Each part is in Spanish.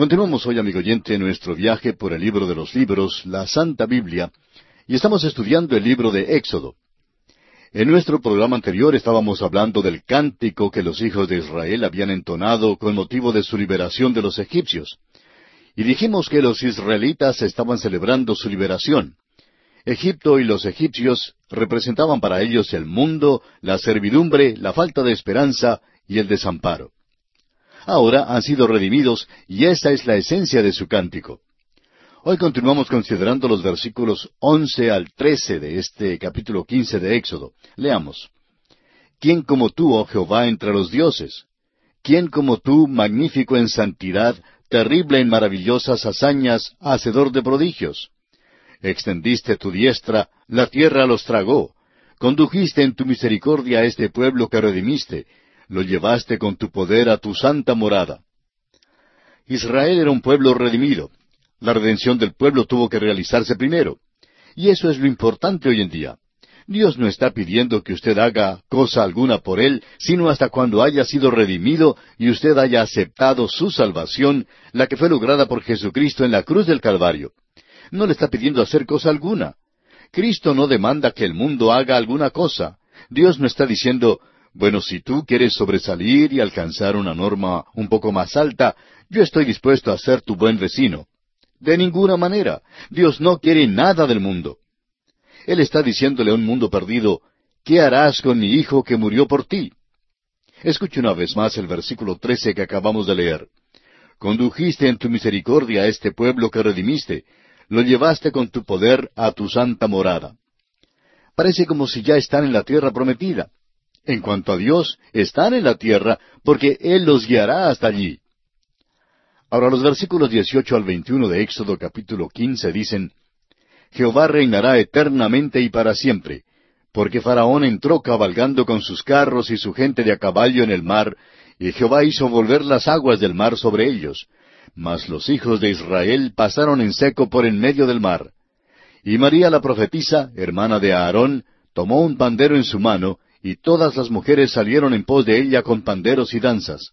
Continuamos hoy, amigo oyente, nuestro viaje por el libro de los libros, la Santa Biblia, y estamos estudiando el libro de Éxodo. En nuestro programa anterior estábamos hablando del cántico que los hijos de Israel habían entonado con motivo de su liberación de los egipcios. Y dijimos que los israelitas estaban celebrando su liberación. Egipto y los egipcios representaban para ellos el mundo, la servidumbre, la falta de esperanza y el desamparo. Ahora han sido redimidos y esa es la esencia de su cántico. Hoy continuamos considerando los versículos once al trece de este capítulo quince de Éxodo. Leamos. ¿Quién como tú, oh Jehová, entre los dioses? ¿Quién como tú, magnífico en santidad, terrible en maravillosas hazañas, hacedor de prodigios? Extendiste tu diestra, la tierra los tragó. Condujiste en tu misericordia a este pueblo que redimiste, lo llevaste con tu poder a tu santa morada. Israel era un pueblo redimido. La redención del pueblo tuvo que realizarse primero. Y eso es lo importante hoy en día. Dios no está pidiendo que usted haga cosa alguna por Él, sino hasta cuando haya sido redimido y usted haya aceptado su salvación, la que fue lograda por Jesucristo en la cruz del Calvario no le está pidiendo hacer cosa alguna. Cristo no demanda que el mundo haga alguna cosa. Dios no está diciendo, bueno, si tú quieres sobresalir y alcanzar una norma un poco más alta, yo estoy dispuesto a ser tu buen vecino. De ninguna manera. Dios no quiere nada del mundo. Él está diciéndole a un mundo perdido, ¿qué harás con mi hijo que murió por ti? Escuche una vez más el versículo trece que acabamos de leer. Condujiste en tu misericordia a este pueblo que redimiste, lo llevaste con tu poder a tu santa morada. Parece como si ya están en la tierra prometida. En cuanto a Dios, están en la tierra porque Él los guiará hasta allí. Ahora los versículos 18 al 21 de Éxodo capítulo 15 dicen, Jehová reinará eternamente y para siempre, porque Faraón entró cabalgando con sus carros y su gente de a caballo en el mar, y Jehová hizo volver las aguas del mar sobre ellos, mas los hijos de Israel pasaron en seco por en medio del mar. Y María la profetisa, hermana de Aarón, tomó un pandero en su mano, y todas las mujeres salieron en pos de ella con panderos y danzas.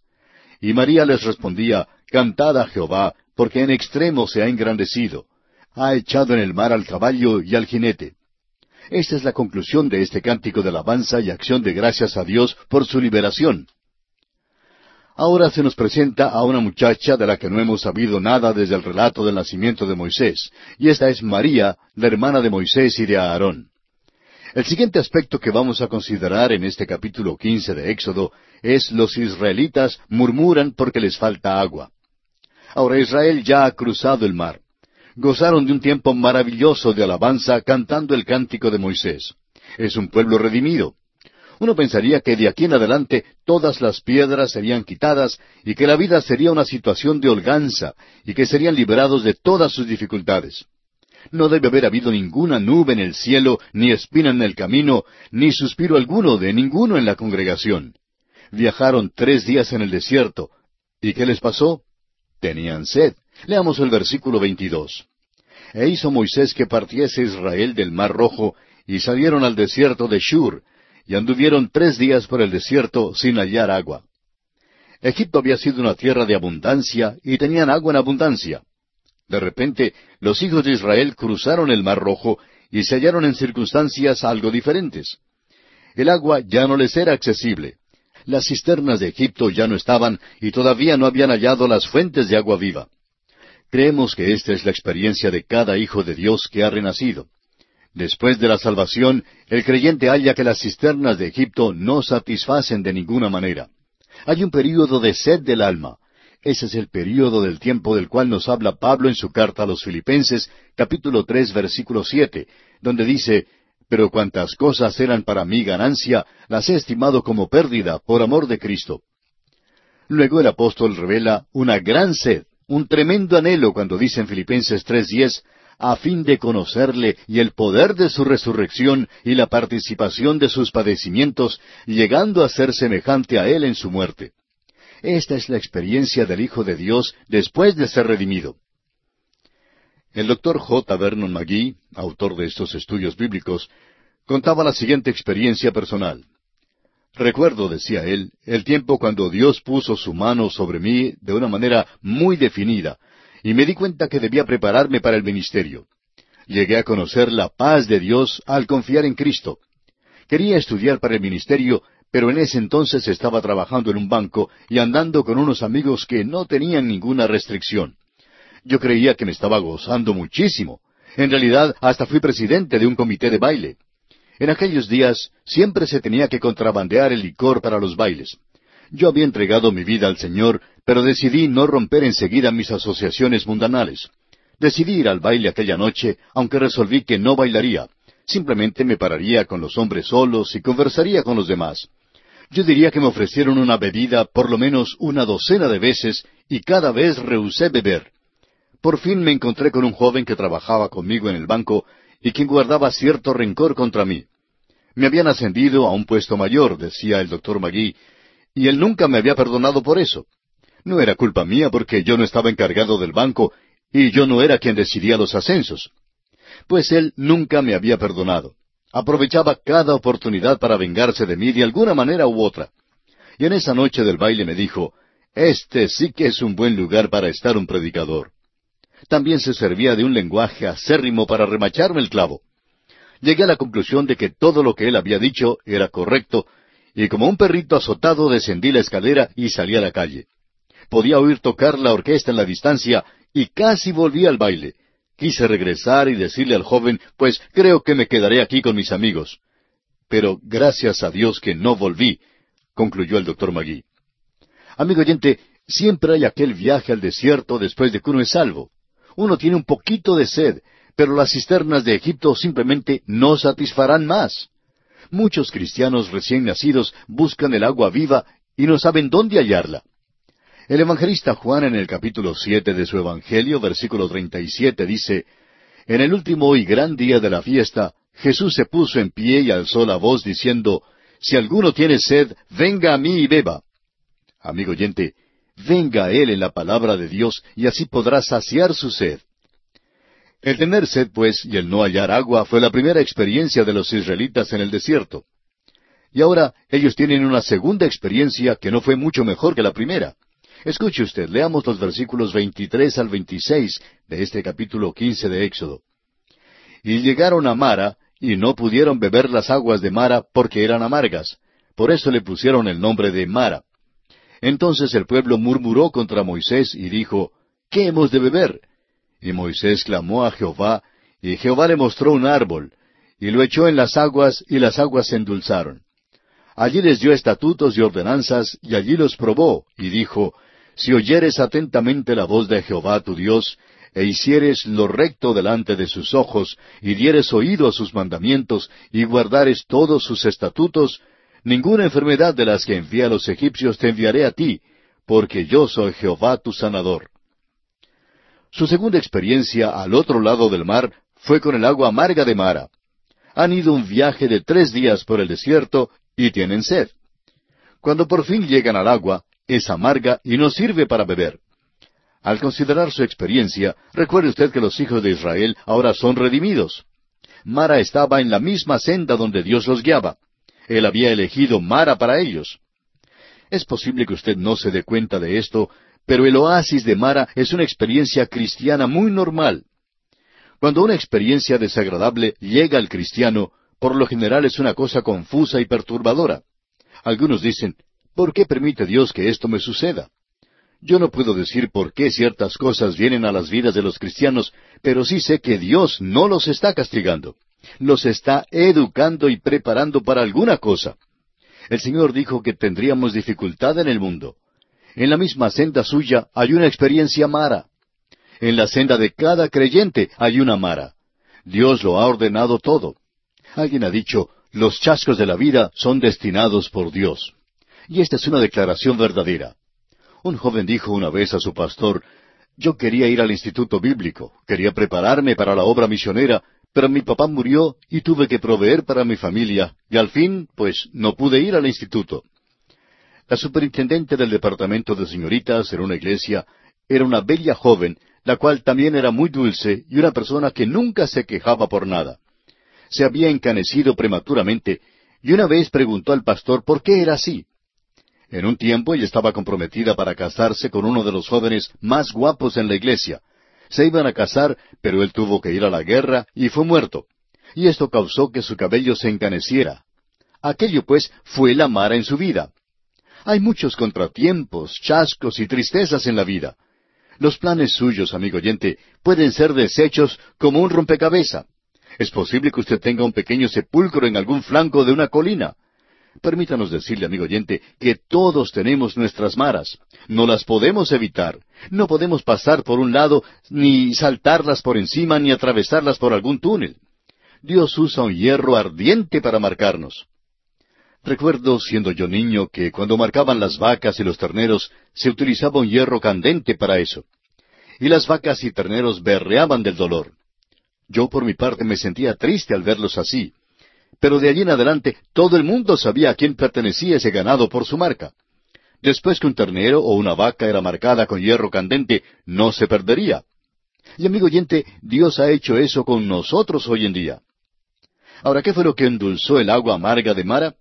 Y María les respondía, Cantad a Jehová, porque en extremo se ha engrandecido. Ha echado en el mar al caballo y al jinete. Esta es la conclusión de este cántico de alabanza y acción de gracias a Dios por su liberación. Ahora se nos presenta a una muchacha de la que no hemos sabido nada desde el relato del nacimiento de Moisés, y esta es María, la hermana de Moisés y de Aarón. El siguiente aspecto que vamos a considerar en este capítulo quince de Éxodo es los israelitas murmuran porque les falta agua. Ahora Israel ya ha cruzado el mar. Gozaron de un tiempo maravilloso de alabanza cantando el cántico de Moisés. Es un pueblo redimido. Uno pensaría que de aquí en adelante todas las piedras serían quitadas y que la vida sería una situación de holganza y que serían liberados de todas sus dificultades. No debe haber habido ninguna nube en el cielo, ni espina en el camino, ni suspiro alguno de ninguno en la congregación. Viajaron tres días en el desierto. ¿Y qué les pasó? Tenían sed. Leamos el versículo 22. E hizo Moisés que partiese Israel del mar rojo, y salieron al desierto de Shur, y anduvieron tres días por el desierto sin hallar agua. Egipto había sido una tierra de abundancia y tenían agua en abundancia. De repente, los hijos de Israel cruzaron el Mar Rojo y se hallaron en circunstancias algo diferentes. El agua ya no les era accesible. Las cisternas de Egipto ya no estaban y todavía no habían hallado las fuentes de agua viva. Creemos que esta es la experiencia de cada hijo de Dios que ha renacido. Después de la salvación, el creyente halla que las cisternas de Egipto no satisfacen de ninguna manera. Hay un período de sed del alma. Ese es el período del tiempo del cual nos habla Pablo en su carta a los Filipenses, capítulo tres, versículo siete, donde dice, Pero cuantas cosas eran para mí ganancia, las he estimado como pérdida por amor de Cristo. Luego el apóstol revela una gran sed, un tremendo anhelo cuando dice en Filipenses tres diez, a fin de conocerle y el poder de su resurrección y la participación de sus padecimientos, llegando a ser semejante a él en su muerte. Esta es la experiencia del Hijo de Dios después de ser redimido. El doctor J. Vernon McGee, autor de estos estudios bíblicos, contaba la siguiente experiencia personal. Recuerdo, decía él, el tiempo cuando Dios puso su mano sobre mí de una manera muy definida, y me di cuenta que debía prepararme para el ministerio. Llegué a conocer la paz de Dios al confiar en Cristo. Quería estudiar para el ministerio, pero en ese entonces estaba trabajando en un banco y andando con unos amigos que no tenían ninguna restricción. Yo creía que me estaba gozando muchísimo. En realidad, hasta fui presidente de un comité de baile. En aquellos días siempre se tenía que contrabandear el licor para los bailes. Yo había entregado mi vida al Señor, pero decidí no romper enseguida mis asociaciones mundanales. Decidí ir al baile aquella noche, aunque resolví que no bailaría. Simplemente me pararía con los hombres solos y conversaría con los demás. Yo diría que me ofrecieron una bebida por lo menos una docena de veces y cada vez rehusé beber. Por fin me encontré con un joven que trabajaba conmigo en el banco y quien guardaba cierto rencor contra mí. Me habían ascendido a un puesto mayor, decía el doctor Magui, y él nunca me había perdonado por eso. No era culpa mía porque yo no estaba encargado del banco y yo no era quien decidía los ascensos. Pues él nunca me había perdonado. Aprovechaba cada oportunidad para vengarse de mí de alguna manera u otra. Y en esa noche del baile me dijo, Este sí que es un buen lugar para estar un predicador. También se servía de un lenguaje acérrimo para remacharme el clavo. Llegué a la conclusión de que todo lo que él había dicho era correcto, y como un perrito azotado descendí la escalera y salí a la calle. Podía oír tocar la orquesta en la distancia y casi volví al baile. Quise regresar y decirle al joven, pues creo que me quedaré aquí con mis amigos. Pero gracias a Dios que no volví, concluyó el doctor Magui. Amigo oyente, siempre hay aquel viaje al desierto después de que uno es salvo. Uno tiene un poquito de sed, pero las cisternas de Egipto simplemente no satisfarán más. Muchos cristianos recién nacidos buscan el agua viva y no saben dónde hallarla. El evangelista Juan en el capítulo siete de su Evangelio, versículo treinta y siete, dice En el último y gran día de la fiesta, Jesús se puso en pie y alzó la voz diciendo Si alguno tiene sed, venga a mí y beba. Amigo oyente, venga a Él en la palabra de Dios y así podrá saciar su sed. El tener sed, pues, y el no hallar agua fue la primera experiencia de los israelitas en el desierto. Y ahora ellos tienen una segunda experiencia que no fue mucho mejor que la primera. Escuche usted, leamos los versículos 23 al 26 de este capítulo 15 de Éxodo. Y llegaron a Mara, y no pudieron beber las aguas de Mara porque eran amargas. Por eso le pusieron el nombre de Mara. Entonces el pueblo murmuró contra Moisés y dijo, ¿Qué hemos de beber? Y Moisés clamó a Jehová, y Jehová le mostró un árbol, y lo echó en las aguas, y las aguas se endulzaron. Allí les dio estatutos y ordenanzas, y allí los probó, y dijo, Si oyeres atentamente la voz de Jehová tu Dios, e hicieres lo recto delante de sus ojos, y dieres oído a sus mandamientos, y guardares todos sus estatutos, Ninguna enfermedad de las que envié a los egipcios te enviaré a ti, porque yo soy Jehová tu sanador. Su segunda experiencia al otro lado del mar fue con el agua amarga de Mara. Han ido un viaje de tres días por el desierto y tienen sed. Cuando por fin llegan al agua, es amarga y no sirve para beber. Al considerar su experiencia, recuerde usted que los hijos de Israel ahora son redimidos. Mara estaba en la misma senda donde Dios los guiaba. Él había elegido Mara para ellos. Es posible que usted no se dé cuenta de esto, pero el oasis de Mara es una experiencia cristiana muy normal. Cuando una experiencia desagradable llega al cristiano, por lo general es una cosa confusa y perturbadora. Algunos dicen, ¿por qué permite Dios que esto me suceda? Yo no puedo decir por qué ciertas cosas vienen a las vidas de los cristianos, pero sí sé que Dios no los está castigando nos está educando y preparando para alguna cosa. El Señor dijo que tendríamos dificultad en el mundo. En la misma senda suya hay una experiencia mara. En la senda de cada creyente hay una mara. Dios lo ha ordenado todo. Alguien ha dicho, los chascos de la vida son destinados por Dios. Y esta es una declaración verdadera. Un joven dijo una vez a su pastor, yo quería ir al instituto bíblico, quería prepararme para la obra misionera, pero mi papá murió y tuve que proveer para mi familia, y al fin, pues, no pude ir al instituto. La superintendente del departamento de señoritas en una iglesia era una bella joven, la cual también era muy dulce y una persona que nunca se quejaba por nada. Se había encanecido prematuramente, y una vez preguntó al pastor por qué era así. En un tiempo ella estaba comprometida para casarse con uno de los jóvenes más guapos en la iglesia. Se iban a casar, pero él tuvo que ir a la guerra y fue muerto. Y esto causó que su cabello se encaneciera. Aquello, pues, fue la mara en su vida. Hay muchos contratiempos, chascos y tristezas en la vida. Los planes suyos, amigo oyente, pueden ser deshechos como un rompecabezas. Es posible que usted tenga un pequeño sepulcro en algún flanco de una colina. Permítanos decirle, amigo oyente, que todos tenemos nuestras maras. No las podemos evitar. No podemos pasar por un lado, ni saltarlas por encima, ni atravesarlas por algún túnel. Dios usa un hierro ardiente para marcarnos. Recuerdo, siendo yo niño, que cuando marcaban las vacas y los terneros, se utilizaba un hierro candente para eso. Y las vacas y terneros berreaban del dolor. Yo por mi parte me sentía triste al verlos así, pero de allí en adelante todo el mundo sabía a quién pertenecía ese ganado por su marca. Después que un ternero o una vaca era marcada con hierro candente, no se perdería. Y amigo oyente, Dios ha hecho eso con nosotros hoy en día. Ahora, ¿qué fue lo que endulzó el agua amarga de Mara?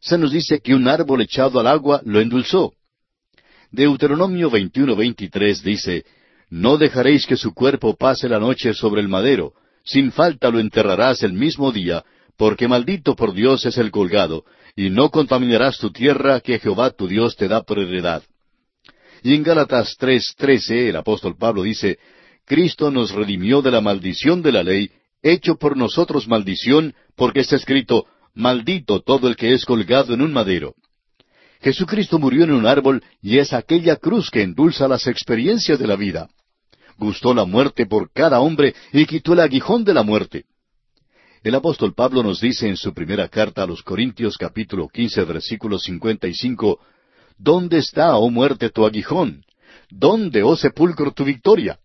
Se nos dice que un árbol echado al agua lo endulzó. Deuteronomio 21-23 dice, No dejaréis que su cuerpo pase la noche sobre el madero, sin falta lo enterrarás el mismo día, porque maldito por Dios es el colgado, y no contaminarás tu tierra que Jehová tu Dios te da por heredad. Y en Gálatas 3:13 el apóstol Pablo dice, Cristo nos redimió de la maldición de la ley, hecho por nosotros maldición, porque está escrito, Maldito todo el que es colgado en un madero. Jesucristo murió en un árbol y es aquella cruz que endulza las experiencias de la vida. Gustó la muerte por cada hombre y quitó el aguijón de la muerte. El apóstol Pablo nos dice en su primera carta a los Corintios capítulo quince versículo cincuenta y cinco, ¿Dónde está, oh muerte, tu aguijón? ¿Dónde, oh sepulcro, tu victoria?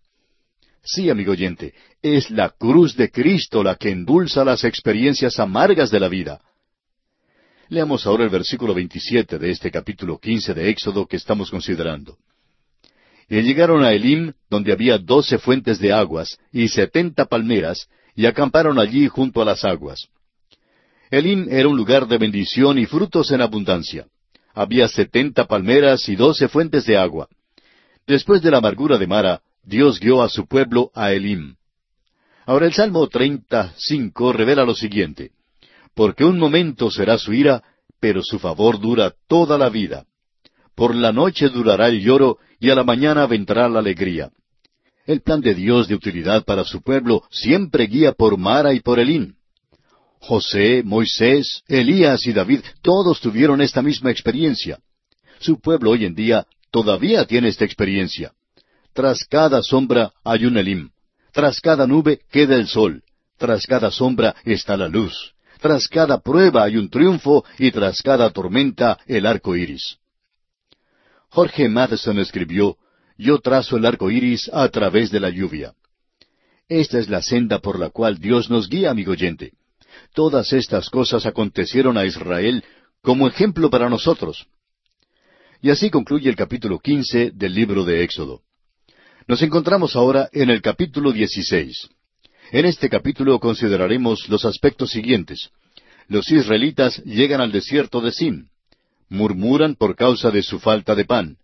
Sí, amigo oyente, es la cruz de Cristo la que endulza las experiencias amargas de la vida. Leamos ahora el versículo veintisiete de este capítulo quince de Éxodo que estamos considerando. Y llegaron a Elim, donde había doce fuentes de aguas y setenta palmeras, y acamparon allí junto a las aguas. Elim era un lugar de bendición y frutos en abundancia. Había setenta palmeras y doce fuentes de agua. Después de la amargura de Mara, Dios guió a su pueblo a Elim. Ahora el Salmo 35 revela lo siguiente. Porque un momento será su ira, pero su favor dura toda la vida. Por la noche durará el lloro, y a la mañana vendrá la alegría. El plan de Dios de utilidad para su pueblo siempre guía por Mara y por Elín. José, Moisés, Elías y David, todos tuvieron esta misma experiencia. Su pueblo hoy en día todavía tiene esta experiencia. Tras cada sombra hay un Elim. Tras cada nube queda el sol. Tras cada sombra está la luz. Tras cada prueba hay un triunfo y tras cada tormenta el arco iris. Jorge Madison escribió, yo trazo el arco iris a través de la lluvia. Esta es la senda por la cual Dios nos guía, amigo oyente. Todas estas cosas acontecieron a Israel como ejemplo para nosotros. Y así concluye el capítulo quince del libro de Éxodo. Nos encontramos ahora en el capítulo dieciséis. En este capítulo consideraremos los aspectos siguientes. Los israelitas llegan al desierto de Sin. Murmuran por causa de su falta de pan.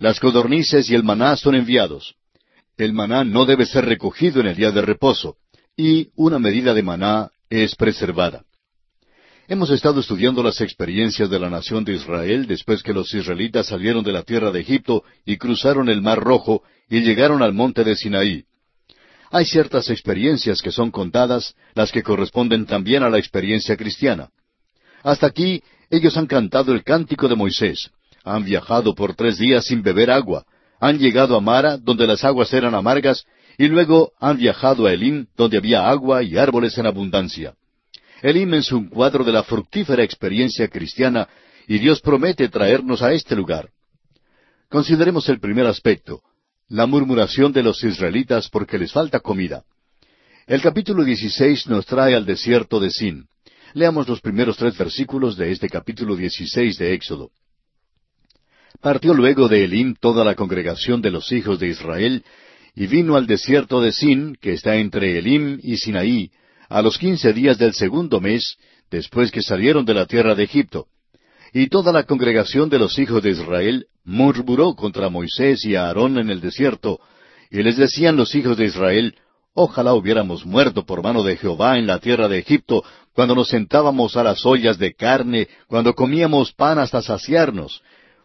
Las codornices y el maná son enviados. El maná no debe ser recogido en el día de reposo, y una medida de maná es preservada. Hemos estado estudiando las experiencias de la nación de Israel después que los israelitas salieron de la tierra de Egipto y cruzaron el Mar Rojo y llegaron al monte de Sinaí. Hay ciertas experiencias que son contadas, las que corresponden también a la experiencia cristiana. Hasta aquí ellos han cantado el cántico de Moisés, han viajado por tres días sin beber agua. Han llegado a Mara, donde las aguas eran amargas, y luego han viajado a Elim, donde había agua y árboles en abundancia. Elim es un cuadro de la fructífera experiencia cristiana, y Dios promete traernos a este lugar. Consideremos el primer aspecto, la murmuración de los israelitas porque les falta comida. El capítulo 16 nos trae al desierto de Sin. Leamos los primeros tres versículos de este capítulo 16 de Éxodo. Partió luego de Elim toda la congregación de los hijos de Israel, y vino al desierto de Sin, que está entre Elim y Sinaí, a los quince días del segundo mes, después que salieron de la tierra de Egipto. Y toda la congregación de los hijos de Israel murmuró contra Moisés y Aarón en el desierto, y les decían los hijos de Israel, Ojalá hubiéramos muerto por mano de Jehová en la tierra de Egipto, cuando nos sentábamos a las ollas de carne, cuando comíamos pan hasta saciarnos,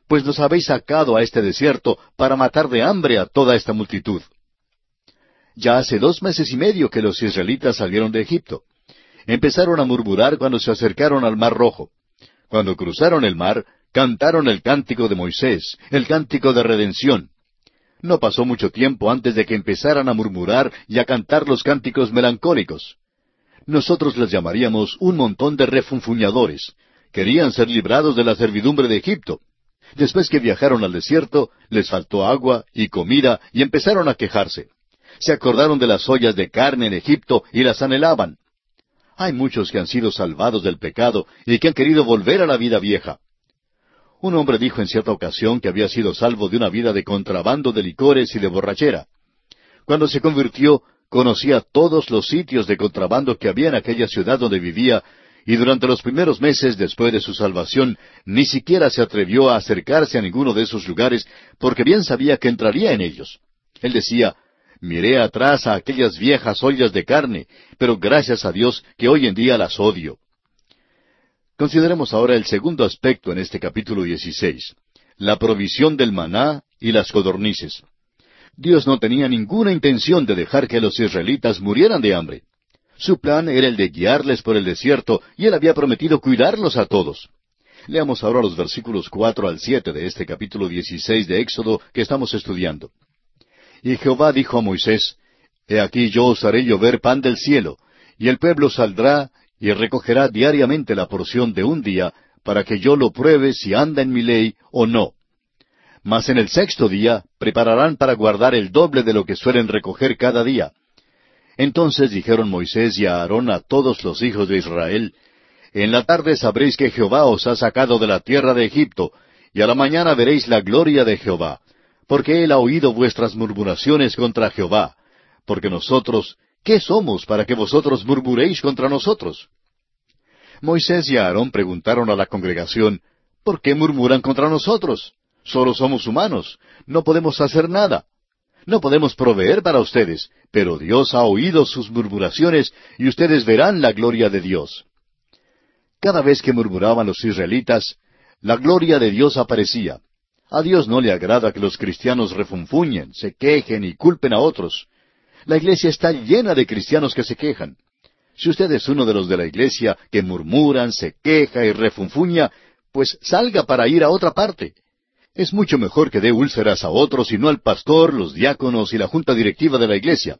pues nos habéis sacado a este desierto para matar de hambre a toda esta multitud. Ya hace dos meses y medio que los israelitas salieron de Egipto. Empezaron a murmurar cuando se acercaron al Mar Rojo. Cuando cruzaron el mar, cantaron el cántico de Moisés, el cántico de redención. No pasó mucho tiempo antes de que empezaran a murmurar y a cantar los cánticos melancólicos. Nosotros les llamaríamos un montón de refunfuñadores. Querían ser librados de la servidumbre de Egipto. Después que viajaron al desierto, les faltó agua y comida y empezaron a quejarse. Se acordaron de las ollas de carne en Egipto y las anhelaban. Hay muchos que han sido salvados del pecado y que han querido volver a la vida vieja. Un hombre dijo en cierta ocasión que había sido salvo de una vida de contrabando de licores y de borrachera. Cuando se convirtió, conocía todos los sitios de contrabando que había en aquella ciudad donde vivía, y durante los primeros meses después de su salvación ni siquiera se atrevió a acercarse a ninguno de esos lugares porque bien sabía que entraría en ellos. Él decía, miré atrás a aquellas viejas ollas de carne, pero gracias a Dios que hoy en día las odio. Consideremos ahora el segundo aspecto en este capítulo 16, la provisión del maná y las codornices. Dios no tenía ninguna intención de dejar que los israelitas murieran de hambre. Su plan era el de guiarles por el desierto y él había prometido cuidarlos a todos. Leamos ahora los versículos cuatro al siete de este capítulo 16 de Éxodo que estamos estudiando. Y Jehová dijo a Moisés, He aquí yo os haré llover pan del cielo, y el pueblo saldrá y recogerá diariamente la porción de un día, para que yo lo pruebe si anda en mi ley o no. Mas en el sexto día prepararán para guardar el doble de lo que suelen recoger cada día. Entonces dijeron Moisés y Aarón a todos los hijos de Israel, En la tarde sabréis que Jehová os ha sacado de la tierra de Egipto, y a la mañana veréis la gloria de Jehová porque Él ha oído vuestras murmuraciones contra Jehová. Porque nosotros, ¿qué somos para que vosotros murmuréis contra nosotros? Moisés y Aarón preguntaron a la congregación, ¿por qué murmuran contra nosotros? Solo somos humanos, no podemos hacer nada. No podemos proveer para ustedes, pero Dios ha oído sus murmuraciones y ustedes verán la gloria de Dios. Cada vez que murmuraban los israelitas, la gloria de Dios aparecía. A Dios no le agrada que los cristianos refunfuñen, se quejen y culpen a otros. La iglesia está llena de cristianos que se quejan. Si usted es uno de los de la iglesia que murmuran, se queja y refunfuña, pues salga para ir a otra parte. Es mucho mejor que dé úlceras a otros y no al pastor, los diáconos y la junta directiva de la iglesia.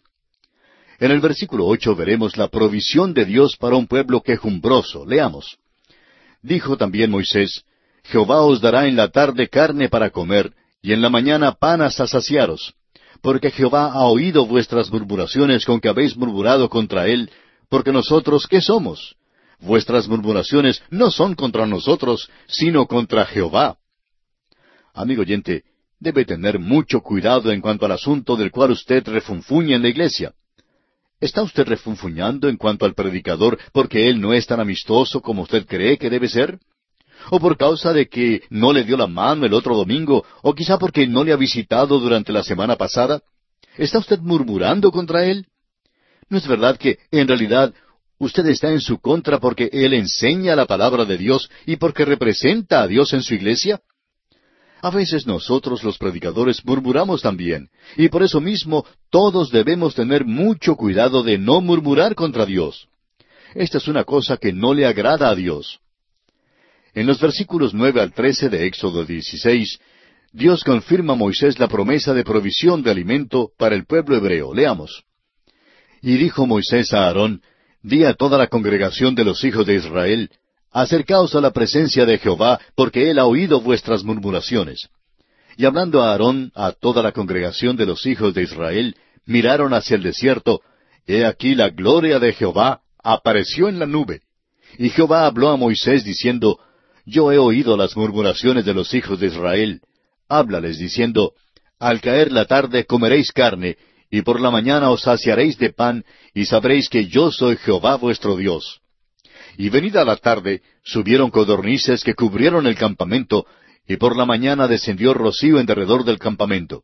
En el versículo ocho veremos la provisión de Dios para un pueblo quejumbroso. Leamos. Dijo también Moisés, Jehová os dará en la tarde carne para comer, y en la mañana pan hasta saciaros. Porque Jehová ha oído vuestras murmuraciones con que habéis murmurado contra él, porque nosotros, ¿qué somos? Vuestras murmuraciones no son contra nosotros, sino contra Jehová. Amigo oyente, debe tener mucho cuidado en cuanto al asunto del cual usted refunfuña en la iglesia. ¿Está usted refunfuñando en cuanto al predicador porque él no es tan amistoso como usted cree que debe ser? o por causa de que no le dio la mano el otro domingo, o quizá porque no le ha visitado durante la semana pasada? ¿Está usted murmurando contra él? ¿No es verdad que, en realidad, usted está en su contra porque él enseña la palabra de Dios y porque representa a Dios en su iglesia? A veces nosotros los predicadores murmuramos también, y por eso mismo todos debemos tener mucho cuidado de no murmurar contra Dios. Esta es una cosa que no le agrada a Dios. En los versículos nueve al trece de Éxodo 16, Dios confirma a Moisés la promesa de provisión de alimento para el pueblo hebreo. Leamos. Y dijo Moisés a Aarón, Di a toda la congregación de los hijos de Israel, Acercaos a la presencia de Jehová, porque él ha oído vuestras murmuraciones. Y hablando a Aarón, a toda la congregación de los hijos de Israel, miraron hacia el desierto, He aquí la gloria de Jehová apareció en la nube. Y Jehová habló a Moisés diciendo, yo he oído las murmuraciones de los hijos de Israel. Háblales diciendo, Al caer la tarde comeréis carne, y por la mañana os saciaréis de pan, y sabréis que yo soy Jehová vuestro Dios. Y venida la tarde subieron codornices que cubrieron el campamento, y por la mañana descendió rocío en derredor del campamento.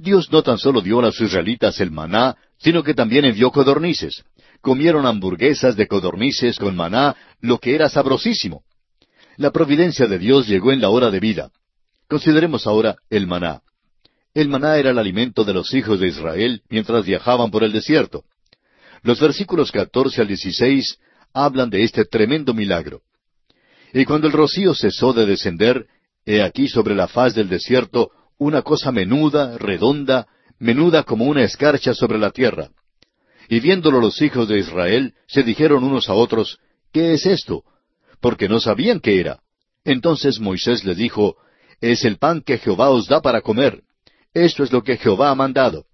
Dios no tan solo dio a los israelitas el maná, sino que también envió codornices. Comieron hamburguesas de codornices con maná, lo que era sabrosísimo. La providencia de Dios llegó en la hora de vida. Consideremos ahora el maná. El maná era el alimento de los hijos de Israel mientras viajaban por el desierto. Los versículos catorce al dieciséis hablan de este tremendo milagro. Y cuando el rocío cesó de descender, he aquí sobre la faz del desierto una cosa menuda, redonda, menuda como una escarcha sobre la tierra. Y viéndolo los hijos de Israel, se dijeron unos a otros, ¿qué es esto? Porque no sabían qué era. Entonces Moisés les dijo, Es el pan que Jehová os da para comer. Esto es lo que Jehová ha mandado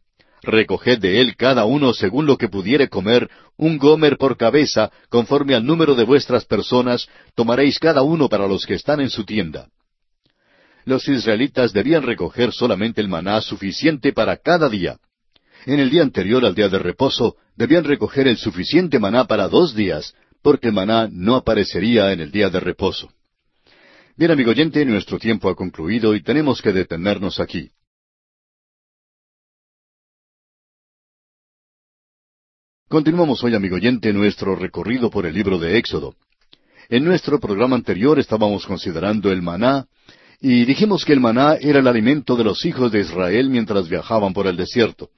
recoged de él cada uno según lo que pudiere comer, un gomer por cabeza, conforme al número de vuestras personas, tomaréis cada uno para los que están en su tienda. Los israelitas debían recoger solamente el maná suficiente para cada día. En el día anterior al día de reposo, debían recoger el suficiente maná para dos días, porque el maná no aparecería en el día de reposo. Bien, amigo oyente, nuestro tiempo ha concluido y tenemos que detenernos aquí. Continuamos hoy, amigo oyente, nuestro recorrido por el libro de Éxodo. En nuestro programa anterior estábamos considerando el maná, y dijimos que el maná era el alimento de los hijos de Israel mientras viajaban por el desierto.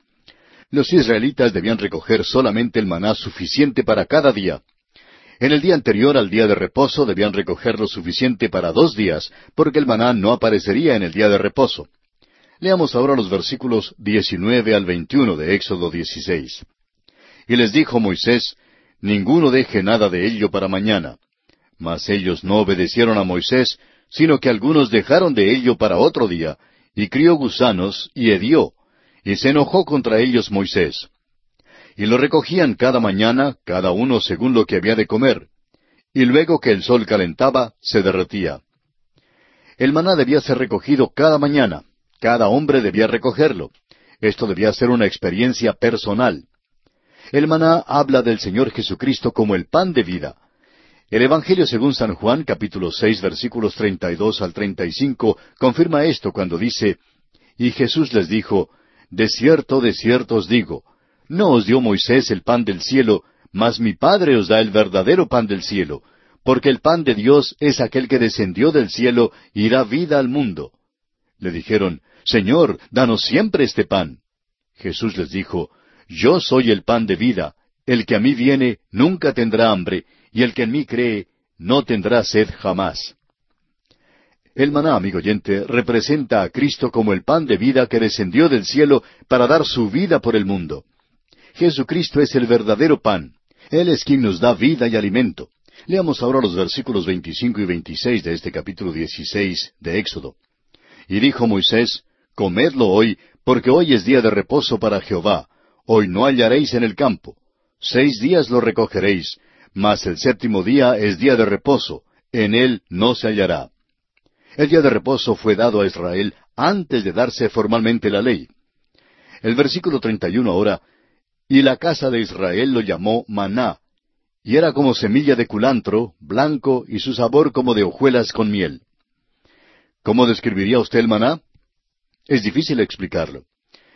Los israelitas debían recoger solamente el maná suficiente para cada día. En el día anterior al día de reposo debían recoger lo suficiente para dos días, porque el maná no aparecería en el día de reposo. Leamos ahora los versículos 19 al 21 de Éxodo 16. Y les dijo Moisés, Ninguno deje nada de ello para mañana. Mas ellos no obedecieron a Moisés, sino que algunos dejaron de ello para otro día, y crió gusanos, y hedió, y se enojó contra ellos Moisés. Y lo recogían cada mañana, cada uno según lo que había de comer, y luego que el sol calentaba, se derretía. El maná debía ser recogido cada mañana, cada hombre debía recogerlo. Esto debía ser una experiencia personal. El maná habla del Señor Jesucristo como el pan de vida. El Evangelio según San Juan, capítulo seis, versículos treinta y dos al treinta y cinco, confirma esto cuando dice, Y Jesús les dijo, De cierto, de cierto os digo, no os dio Moisés el pan del cielo, mas mi Padre os da el verdadero pan del cielo, porque el pan de Dios es aquel que descendió del cielo y da vida al mundo. Le dijeron, Señor, danos siempre este pan. Jesús les dijo, yo soy el pan de vida. El que a mí viene nunca tendrá hambre, y el que en mí cree no tendrá sed jamás. El maná, amigo oyente, representa a Cristo como el pan de vida que descendió del cielo para dar su vida por el mundo. Jesucristo es el verdadero pan. Él es quien nos da vida y alimento. Leamos ahora los versículos 25 y 26 de este capítulo 16 de Éxodo. Y dijo Moisés, Comedlo hoy, porque hoy es día de reposo para Jehová. Hoy no hallaréis en el campo. Seis días lo recogeréis, mas el séptimo día es día de reposo, en él no se hallará. El día de reposo fue dado a Israel antes de darse formalmente la ley. El versículo 31 ahora, y la casa de Israel lo llamó maná, y era como semilla de culantro, blanco, y su sabor como de hojuelas con miel. ¿Cómo describiría usted el maná? Es difícil explicarlo.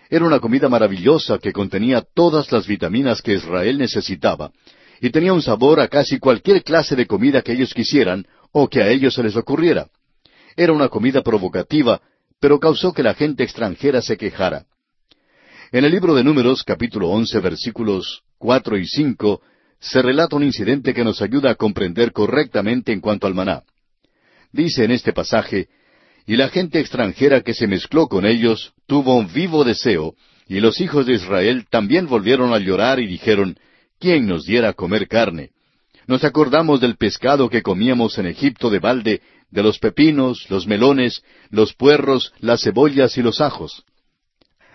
Era una comida maravillosa que contenía todas las vitaminas que Israel necesitaba, y tenía un sabor a casi cualquier clase de comida que ellos quisieran o que a ellos se les ocurriera. Era una comida provocativa, pero causó que la gente extranjera se quejara. En el libro de Números, capítulo once, versículos cuatro y cinco, se relata un incidente que nos ayuda a comprender correctamente en cuanto al maná. Dice en este pasaje, y la gente extranjera que se mezcló con ellos tuvo un vivo deseo, y los hijos de Israel también volvieron a llorar y dijeron, ¿quién nos diera comer carne? Nos acordamos del pescado que comíamos en Egipto de balde, de los pepinos, los melones, los puerros, las cebollas y los ajos.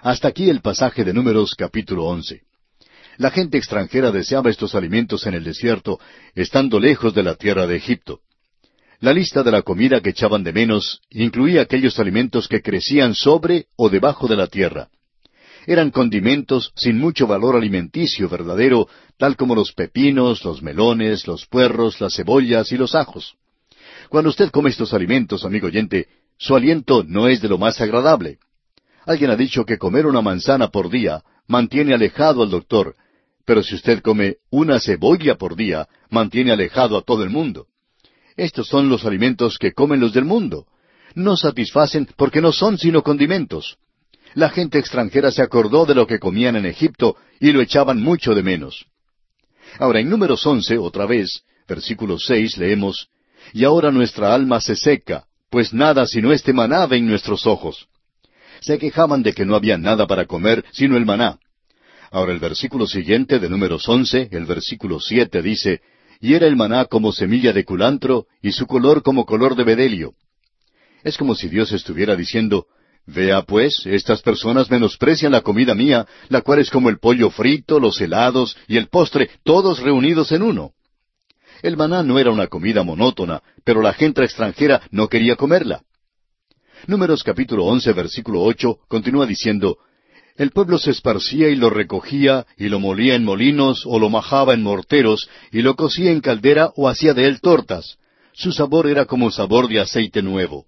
Hasta aquí el pasaje de Números capítulo once. La gente extranjera deseaba estos alimentos en el desierto, estando lejos de la tierra de Egipto. La lista de la comida que echaban de menos incluía aquellos alimentos que crecían sobre o debajo de la tierra. Eran condimentos sin mucho valor alimenticio verdadero, tal como los pepinos, los melones, los puerros, las cebollas y los ajos. Cuando usted come estos alimentos, amigo oyente, su aliento no es de lo más agradable. Alguien ha dicho que comer una manzana por día mantiene alejado al doctor, pero si usted come una cebolla por día, mantiene alejado a todo el mundo. Estos son los alimentos que comen los del mundo. No satisfacen porque no son sino condimentos. La gente extranjera se acordó de lo que comían en Egipto y lo echaban mucho de menos. Ahora, en números once, otra vez, versículo seis, leemos, Y ahora nuestra alma se seca, pues nada sino este maná en nuestros ojos. Se quejaban de que no había nada para comer sino el maná. Ahora el versículo siguiente de números once, el versículo siete dice, Y era el maná como semilla de culantro, y su color como color de bedelio. Es como si Dios estuviera diciendo, Vea pues, estas personas menosprecian la comida mía, la cual es como el pollo frito, los helados y el postre, todos reunidos en uno. El maná no era una comida monótona, pero la gente extranjera no quería comerla. Números capítulo once versículo ocho continúa diciendo, El pueblo se esparcía y lo recogía, y lo molía en molinos, o lo majaba en morteros, y lo cocía en caldera, o hacía de él tortas. Su sabor era como sabor de aceite nuevo.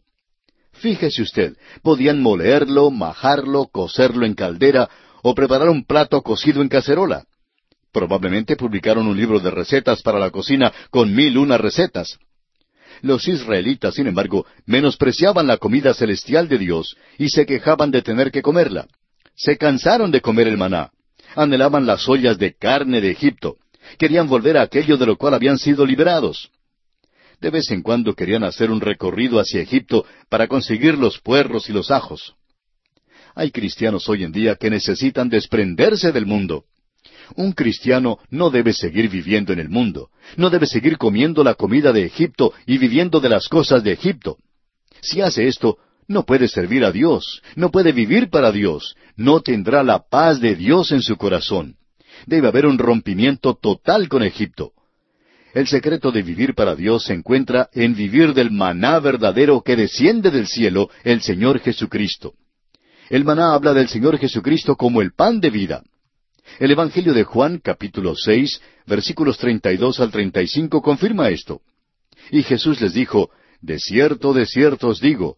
Fíjese usted, podían molerlo, majarlo, cocerlo en caldera o preparar un plato cocido en cacerola. Probablemente publicaron un libro de recetas para la cocina con mil una recetas. Los israelitas, sin embargo, menospreciaban la comida celestial de Dios y se quejaban de tener que comerla. Se cansaron de comer el maná. Anhelaban las ollas de carne de Egipto. Querían volver a aquello de lo cual habían sido liberados. De vez en cuando querían hacer un recorrido hacia Egipto para conseguir los puerros y los ajos. Hay cristianos hoy en día que necesitan desprenderse del mundo. Un cristiano no debe seguir viviendo en el mundo, no debe seguir comiendo la comida de Egipto y viviendo de las cosas de Egipto. Si hace esto, no puede servir a Dios, no puede vivir para Dios, no tendrá la paz de Dios en su corazón. Debe haber un rompimiento total con Egipto. El secreto de vivir para Dios se encuentra en vivir del maná verdadero que desciende del cielo, el Señor Jesucristo. El maná habla del Señor Jesucristo como el pan de vida. El Evangelio de Juan, capítulo seis, versículos treinta y dos al treinta y cinco, confirma esto. Y Jesús les dijo, De cierto, de cierto os digo,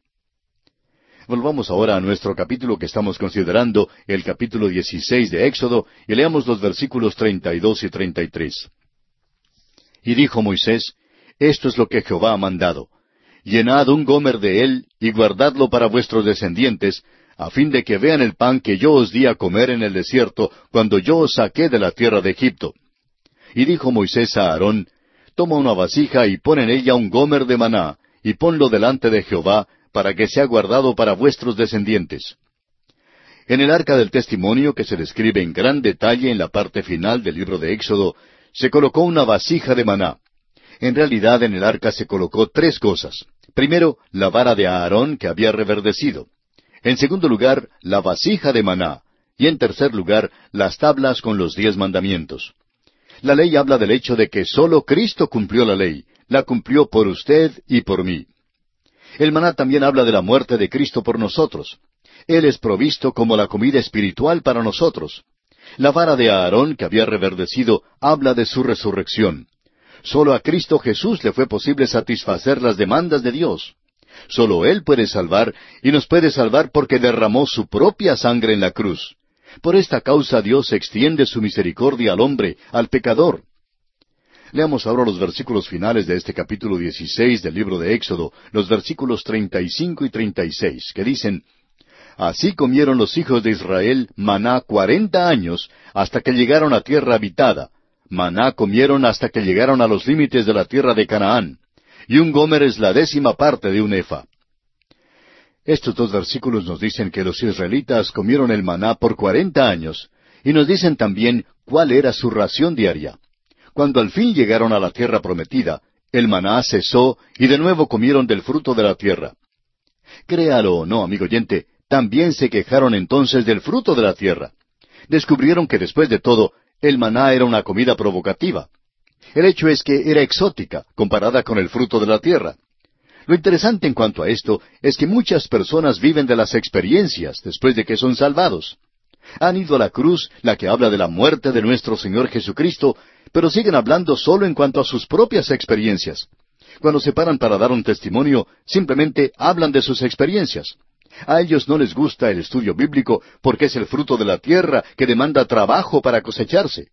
Volvamos ahora a nuestro capítulo que estamos considerando, el capítulo 16 de Éxodo, y leamos los versículos 32 y 33. Y dijo Moisés, Esto es lo que Jehová ha mandado. Llenad un gomer de él y guardadlo para vuestros descendientes, a fin de que vean el pan que yo os di a comer en el desierto, cuando yo os saqué de la tierra de Egipto. Y dijo Moisés a Aarón, Toma una vasija y pon en ella un gomer de maná, y ponlo delante de Jehová, para que sea guardado para vuestros descendientes. En el arca del testimonio, que se describe en gran detalle en la parte final del libro de Éxodo, se colocó una vasija de maná. En realidad en el arca se colocó tres cosas. Primero, la vara de Aarón que había reverdecido. En segundo lugar, la vasija de maná. Y en tercer lugar, las tablas con los diez mandamientos. La ley habla del hecho de que sólo Cristo cumplió la ley, la cumplió por usted y por mí. El maná también habla de la muerte de Cristo por nosotros. Él es provisto como la comida espiritual para nosotros. La vara de Aarón que había reverdecido habla de su resurrección. Solo a Cristo Jesús le fue posible satisfacer las demandas de Dios. Solo Él puede salvar, y nos puede salvar porque derramó su propia sangre en la cruz. Por esta causa Dios extiende su misericordia al hombre, al pecador. Leamos ahora los versículos finales de este capítulo 16 del libro de Éxodo, los versículos 35 y 36, que dicen, Así comieron los hijos de Israel maná cuarenta años hasta que llegaron a tierra habitada. Maná comieron hasta que llegaron a los límites de la tierra de Canaán y un gomer es la décima parte de un efa. Estos dos versículos nos dicen que los israelitas comieron el maná por cuarenta años, y nos dicen también cuál era su ración diaria. Cuando al fin llegaron a la tierra prometida, el maná cesó y de nuevo comieron del fruto de la tierra. Créalo o no, amigo oyente, también se quejaron entonces del fruto de la tierra. Descubrieron que después de todo, el maná era una comida provocativa. El hecho es que era exótica comparada con el fruto de la tierra. Lo interesante en cuanto a esto es que muchas personas viven de las experiencias después de que son salvados. Han ido a la cruz, la que habla de la muerte de nuestro Señor Jesucristo, pero siguen hablando solo en cuanto a sus propias experiencias. Cuando se paran para dar un testimonio, simplemente hablan de sus experiencias. A ellos no les gusta el estudio bíblico porque es el fruto de la tierra que demanda trabajo para cosecharse.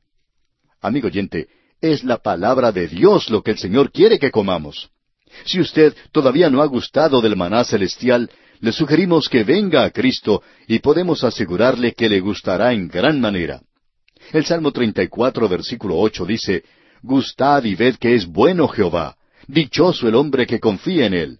Amigo oyente, es la palabra de Dios lo que el Señor quiere que comamos. Si usted todavía no ha gustado del maná celestial, le sugerimos que venga a Cristo y podemos asegurarle que le gustará en gran manera. El Salmo 34, versículo 8 dice, Gustad y ved que es bueno Jehová, dichoso el hombre que confía en él.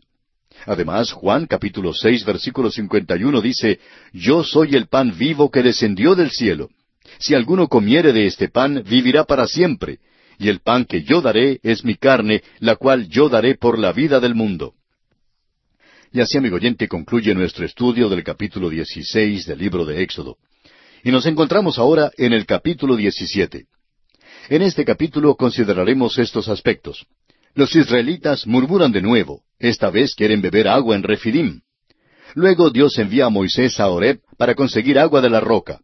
Además, Juan capítulo 6, versículo 51 dice, Yo soy el pan vivo que descendió del cielo. Si alguno comiere de este pan, vivirá para siempre. Y el pan que yo daré es mi carne, la cual yo daré por la vida del mundo. Y así, amigo oyente, concluye nuestro estudio del capítulo 16 del libro de Éxodo. Y nos encontramos ahora en el capítulo 17. En este capítulo consideraremos estos aspectos. Los israelitas murmuran de nuevo. Esta vez quieren beber agua en Refidim. Luego Dios envía a Moisés a Horeb para conseguir agua de la roca.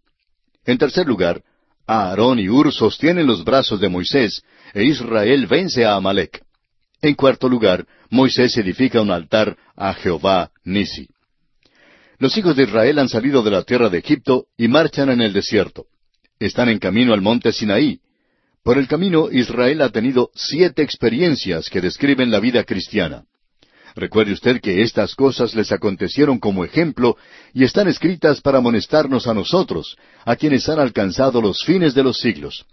En tercer lugar, Aarón y Ur sostienen los brazos de Moisés, e Israel vence a Amalek. En cuarto lugar, Moisés edifica un altar a Jehová Nisi. Los hijos de Israel han salido de la tierra de Egipto y marchan en el desierto. Están en camino al monte Sinaí. Por el camino, Israel ha tenido siete experiencias que describen la vida cristiana. Recuerde usted que estas cosas les acontecieron como ejemplo y están escritas para amonestarnos a nosotros, a quienes han alcanzado los fines de los siglos.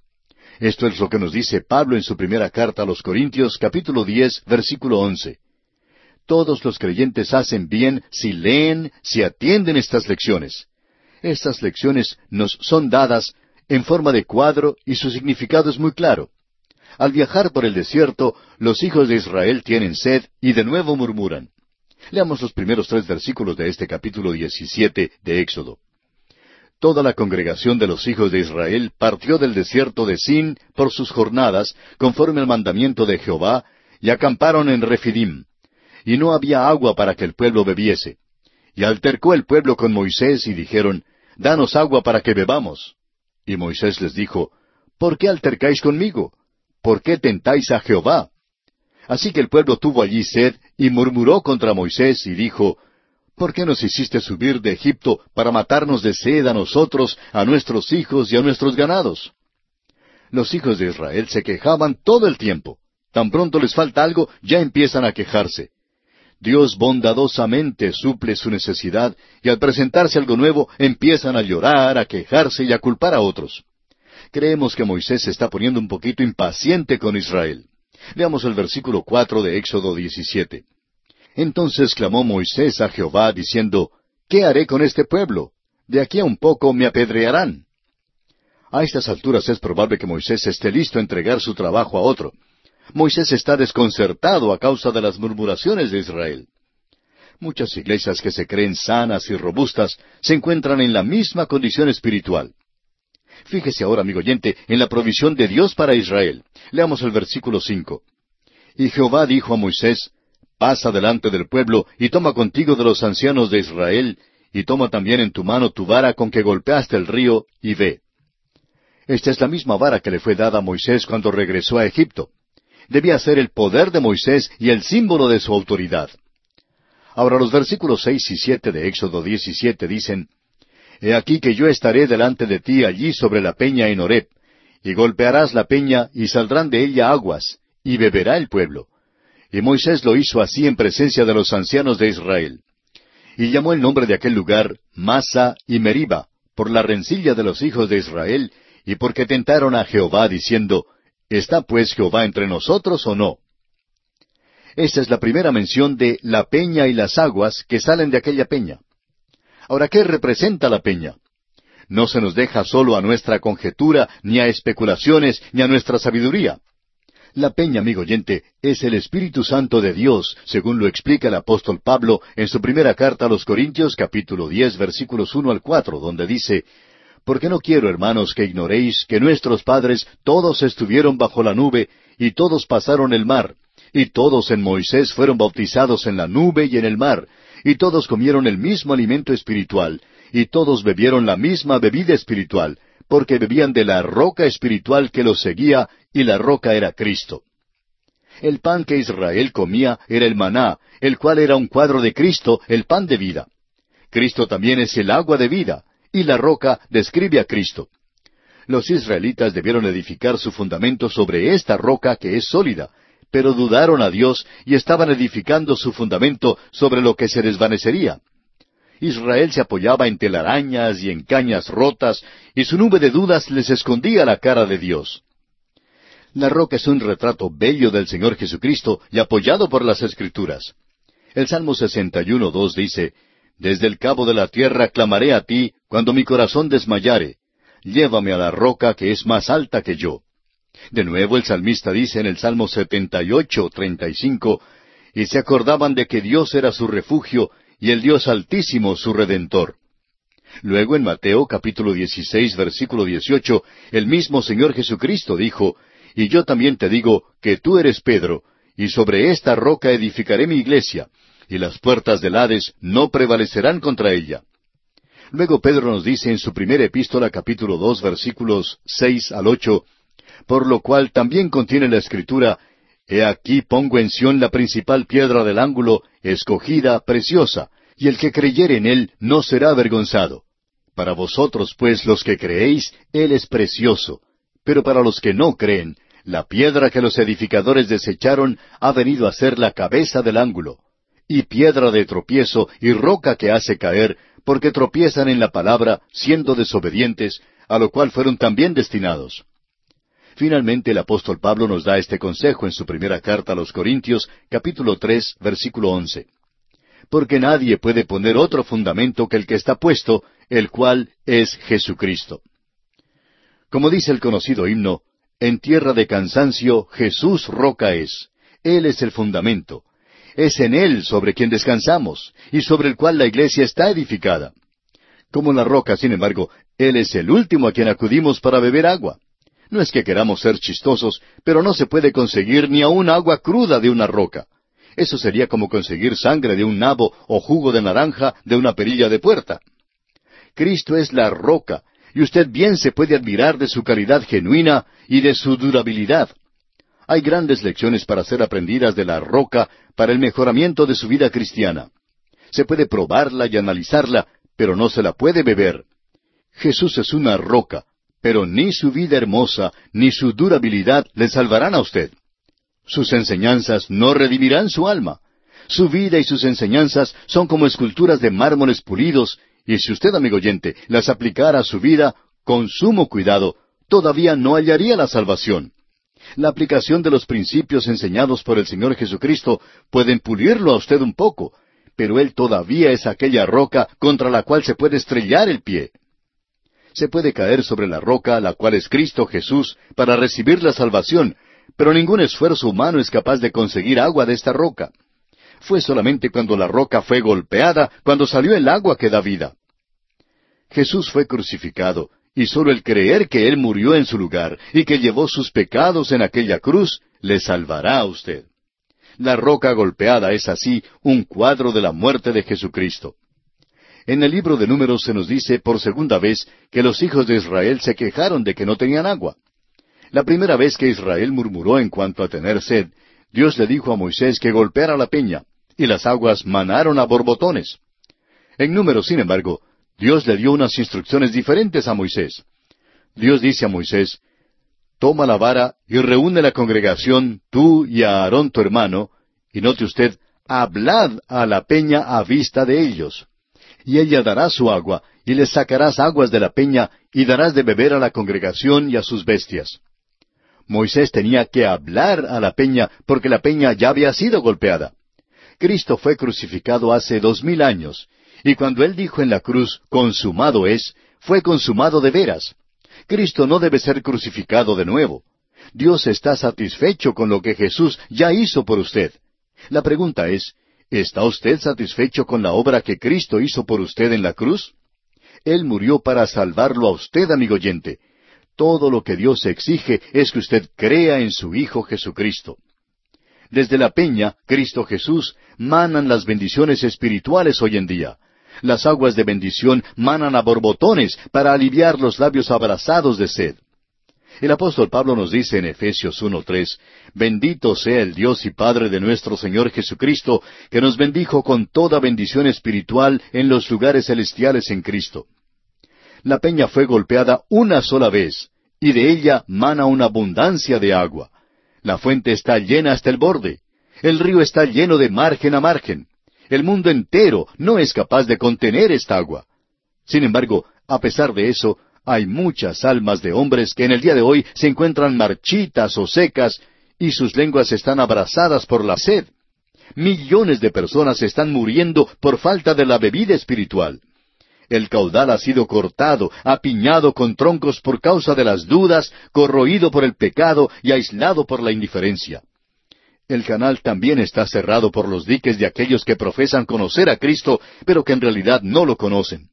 Esto es lo que nos dice Pablo en su primera carta a los Corintios capítulo 10 versículo 11. Todos los creyentes hacen bien si leen, si atienden estas lecciones. Estas lecciones nos son dadas en forma de cuadro y su significado es muy claro. Al viajar por el desierto, los hijos de Israel tienen sed y de nuevo murmuran. Leamos los primeros tres versículos de este capítulo 17 de Éxodo. Toda la congregación de los hijos de Israel partió del desierto de Sin por sus jornadas, conforme al mandamiento de Jehová, y acamparon en Refidim. Y no había agua para que el pueblo bebiese. Y altercó el pueblo con Moisés y dijeron, Danos agua para que bebamos. Y Moisés les dijo, ¿Por qué altercáis conmigo? ¿Por qué tentáis a Jehová? Así que el pueblo tuvo allí sed y murmuró contra Moisés y dijo, ¿Por qué nos hiciste subir de Egipto para matarnos de sed a nosotros, a nuestros hijos y a nuestros ganados? Los hijos de Israel se quejaban todo el tiempo. Tan pronto les falta algo, ya empiezan a quejarse. Dios bondadosamente suple su necesidad y al presentarse algo nuevo empiezan a llorar, a quejarse y a culpar a otros. Creemos que Moisés se está poniendo un poquito impaciente con Israel. Veamos el versículo cuatro de Éxodo 17. Entonces clamó Moisés a Jehová, diciendo, ¿Qué haré con este pueblo? De aquí a un poco me apedrearán. A estas alturas es probable que Moisés esté listo a entregar su trabajo a otro. Moisés está desconcertado a causa de las murmuraciones de Israel. Muchas iglesias que se creen sanas y robustas se encuentran en la misma condición espiritual. Fíjese ahora, amigo oyente, en la provisión de Dios para Israel. Leamos el versículo cinco. Y Jehová dijo a Moisés, Pasa delante del pueblo y toma contigo de los ancianos de Israel, y toma también en tu mano tu vara con que golpeaste el río, y ve. Esta es la misma vara que le fue dada a Moisés cuando regresó a Egipto. Debía ser el poder de Moisés y el símbolo de su autoridad. Ahora los versículos seis y siete de Éxodo diecisiete dicen, He aquí que yo estaré delante de ti allí sobre la peña en Horeb, y golpearás la peña y saldrán de ella aguas, y beberá el pueblo. Y Moisés lo hizo así en presencia de los ancianos de Israel. Y llamó el nombre de aquel lugar Masa y Meriba, por la rencilla de los hijos de Israel, y porque tentaron a Jehová diciendo, ¿Está pues Jehová entre nosotros o no? Esta es la primera mención de la peña y las aguas que salen de aquella peña. Ahora, ¿qué representa la peña? No se nos deja solo a nuestra conjetura, ni a especulaciones, ni a nuestra sabiduría La peña, amigo oyente, es el Espíritu Santo de Dios, según lo explica el apóstol Pablo en su primera carta a los Corintios, capítulo diez, versículos uno al cuatro, donde dice Porque no quiero, hermanos, que ignoréis que nuestros padres todos estuvieron bajo la nube, y todos pasaron el mar, y todos en Moisés fueron bautizados en la nube y en el mar, y todos comieron el mismo alimento espiritual, y todos bebieron la misma bebida espiritual, porque bebían de la roca espiritual que los seguía, y la roca era Cristo. El pan que Israel comía era el maná, el cual era un cuadro de Cristo, el pan de vida. Cristo también es el agua de vida, y la roca describe a Cristo. Los israelitas debieron edificar su fundamento sobre esta roca que es sólida, pero dudaron a Dios y estaban edificando su fundamento sobre lo que se desvanecería. Israel se apoyaba en telarañas y en cañas rotas, y su nube de dudas les escondía la cara de Dios. La roca es un retrato bello del Señor Jesucristo y apoyado por las Escrituras. El Salmo 61.2 dice, Desde el cabo de la tierra clamaré a ti cuando mi corazón desmayare. Llévame a la roca que es más alta que yo. De nuevo el salmista dice en el Salmo 78.35, y se acordaban de que Dios era su refugio y el Dios altísimo su redentor. Luego en Mateo capítulo 16 versículo 18, el mismo Señor Jesucristo dijo, Y yo también te digo que tú eres Pedro, y sobre esta roca edificaré mi iglesia, y las puertas del Hades no prevalecerán contra ella. Luego Pedro nos dice en su primera epístola capítulo dos versículos seis al ocho, por lo cual también contiene la escritura, He aquí pongo en Sión la principal piedra del ángulo, escogida, preciosa, y el que creyere en él no será avergonzado. Para vosotros, pues, los que creéis, él es precioso, pero para los que no creen, la piedra que los edificadores desecharon ha venido a ser la cabeza del ángulo, y piedra de tropiezo y roca que hace caer, porque tropiezan en la palabra, siendo desobedientes, a lo cual fueron también destinados. Finalmente el apóstol Pablo nos da este consejo en su primera carta a los Corintios, capítulo tres, versículo once. Porque nadie puede poner otro fundamento que el que está puesto, el cual es Jesucristo. Como dice el conocido himno, en tierra de cansancio Jesús roca es. Él es el fundamento. Es en Él sobre quien descansamos y sobre el cual la iglesia está edificada. Como la roca, sin embargo, Él es el último a quien acudimos para beber agua. No es que queramos ser chistosos, pero no se puede conseguir ni aun agua cruda de una roca. Eso sería como conseguir sangre de un nabo o jugo de naranja de una perilla de puerta. Cristo es la roca, y usted bien se puede admirar de su calidad genuina y de su durabilidad. Hay grandes lecciones para ser aprendidas de la roca para el mejoramiento de su vida cristiana. Se puede probarla y analizarla, pero no se la puede beber. Jesús es una roca, pero ni su vida hermosa ni su durabilidad le salvarán a usted. Sus enseñanzas no redimirán su alma. Su vida y sus enseñanzas son como esculturas de mármoles pulidos, y si usted, amigo oyente, las aplicara a su vida con sumo cuidado, todavía no hallaría la salvación. La aplicación de los principios enseñados por el Señor Jesucristo pueden pulirlo a usted un poco, pero Él todavía es aquella roca contra la cual se puede estrellar el pie se puede caer sobre la roca, la cual es Cristo Jesús, para recibir la salvación, pero ningún esfuerzo humano es capaz de conseguir agua de esta roca. Fue solamente cuando la roca fue golpeada, cuando salió el agua que da vida. Jesús fue crucificado, y sólo el creer que Él murió en su lugar y que llevó sus pecados en aquella cruz, le salvará a usted. La roca golpeada es así un cuadro de la muerte de Jesucristo. En el libro de números se nos dice por segunda vez que los hijos de Israel se quejaron de que no tenían agua. La primera vez que Israel murmuró en cuanto a tener sed, Dios le dijo a Moisés que golpeara la peña, y las aguas manaron a borbotones. En números, sin embargo, Dios le dio unas instrucciones diferentes a Moisés. Dios dice a Moisés, Toma la vara y reúne la congregación, tú y a Aarón tu hermano, y note usted, hablad a la peña a vista de ellos y ella dará su agua, y les sacarás aguas de la peña, y darás de beber a la congregación y a sus bestias. Moisés tenía que hablar a la peña, porque la peña ya había sido golpeada. Cristo fue crucificado hace dos mil años, y cuando él dijo en la cruz, consumado es, fue consumado de veras. Cristo no debe ser crucificado de nuevo. Dios está satisfecho con lo que Jesús ya hizo por usted. La pregunta es, ¿está usted satisfecho con la obra que Cristo hizo por usted en la cruz? Él murió para salvarlo a usted, amigo oyente. Todo lo que Dios exige es que usted crea en su Hijo Jesucristo. Desde la peña, Cristo Jesús, manan las bendiciones espirituales hoy en día. Las aguas de bendición manan a borbotones para aliviar los labios abrazados de sed. El apóstol Pablo nos dice en Efesios 1.3, Bendito sea el Dios y Padre de nuestro Señor Jesucristo, que nos bendijo con toda bendición espiritual en los lugares celestiales en Cristo. La peña fue golpeada una sola vez, y de ella mana una abundancia de agua. La fuente está llena hasta el borde. El río está lleno de margen a margen. El mundo entero no es capaz de contener esta agua. Sin embargo, a pesar de eso, hay muchas almas de hombres que en el día de hoy se encuentran marchitas o secas y sus lenguas están abrazadas por la sed. Millones de personas están muriendo por falta de la bebida espiritual. El caudal ha sido cortado, apiñado con troncos por causa de las dudas, corroído por el pecado y aislado por la indiferencia. El canal también está cerrado por los diques de aquellos que profesan conocer a Cristo, pero que en realidad no lo conocen.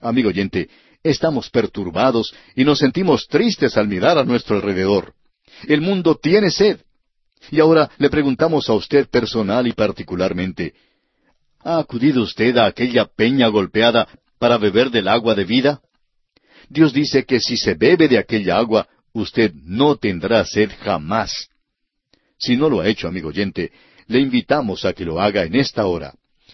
Amigo oyente, estamos perturbados y nos sentimos tristes al mirar a nuestro alrededor. El mundo tiene sed. Y ahora le preguntamos a usted personal y particularmente, ¿ha acudido usted a aquella peña golpeada para beber del agua de vida? Dios dice que si se bebe de aquella agua, usted no tendrá sed jamás. Si no lo ha hecho, amigo oyente, le invitamos a que lo haga en esta hora.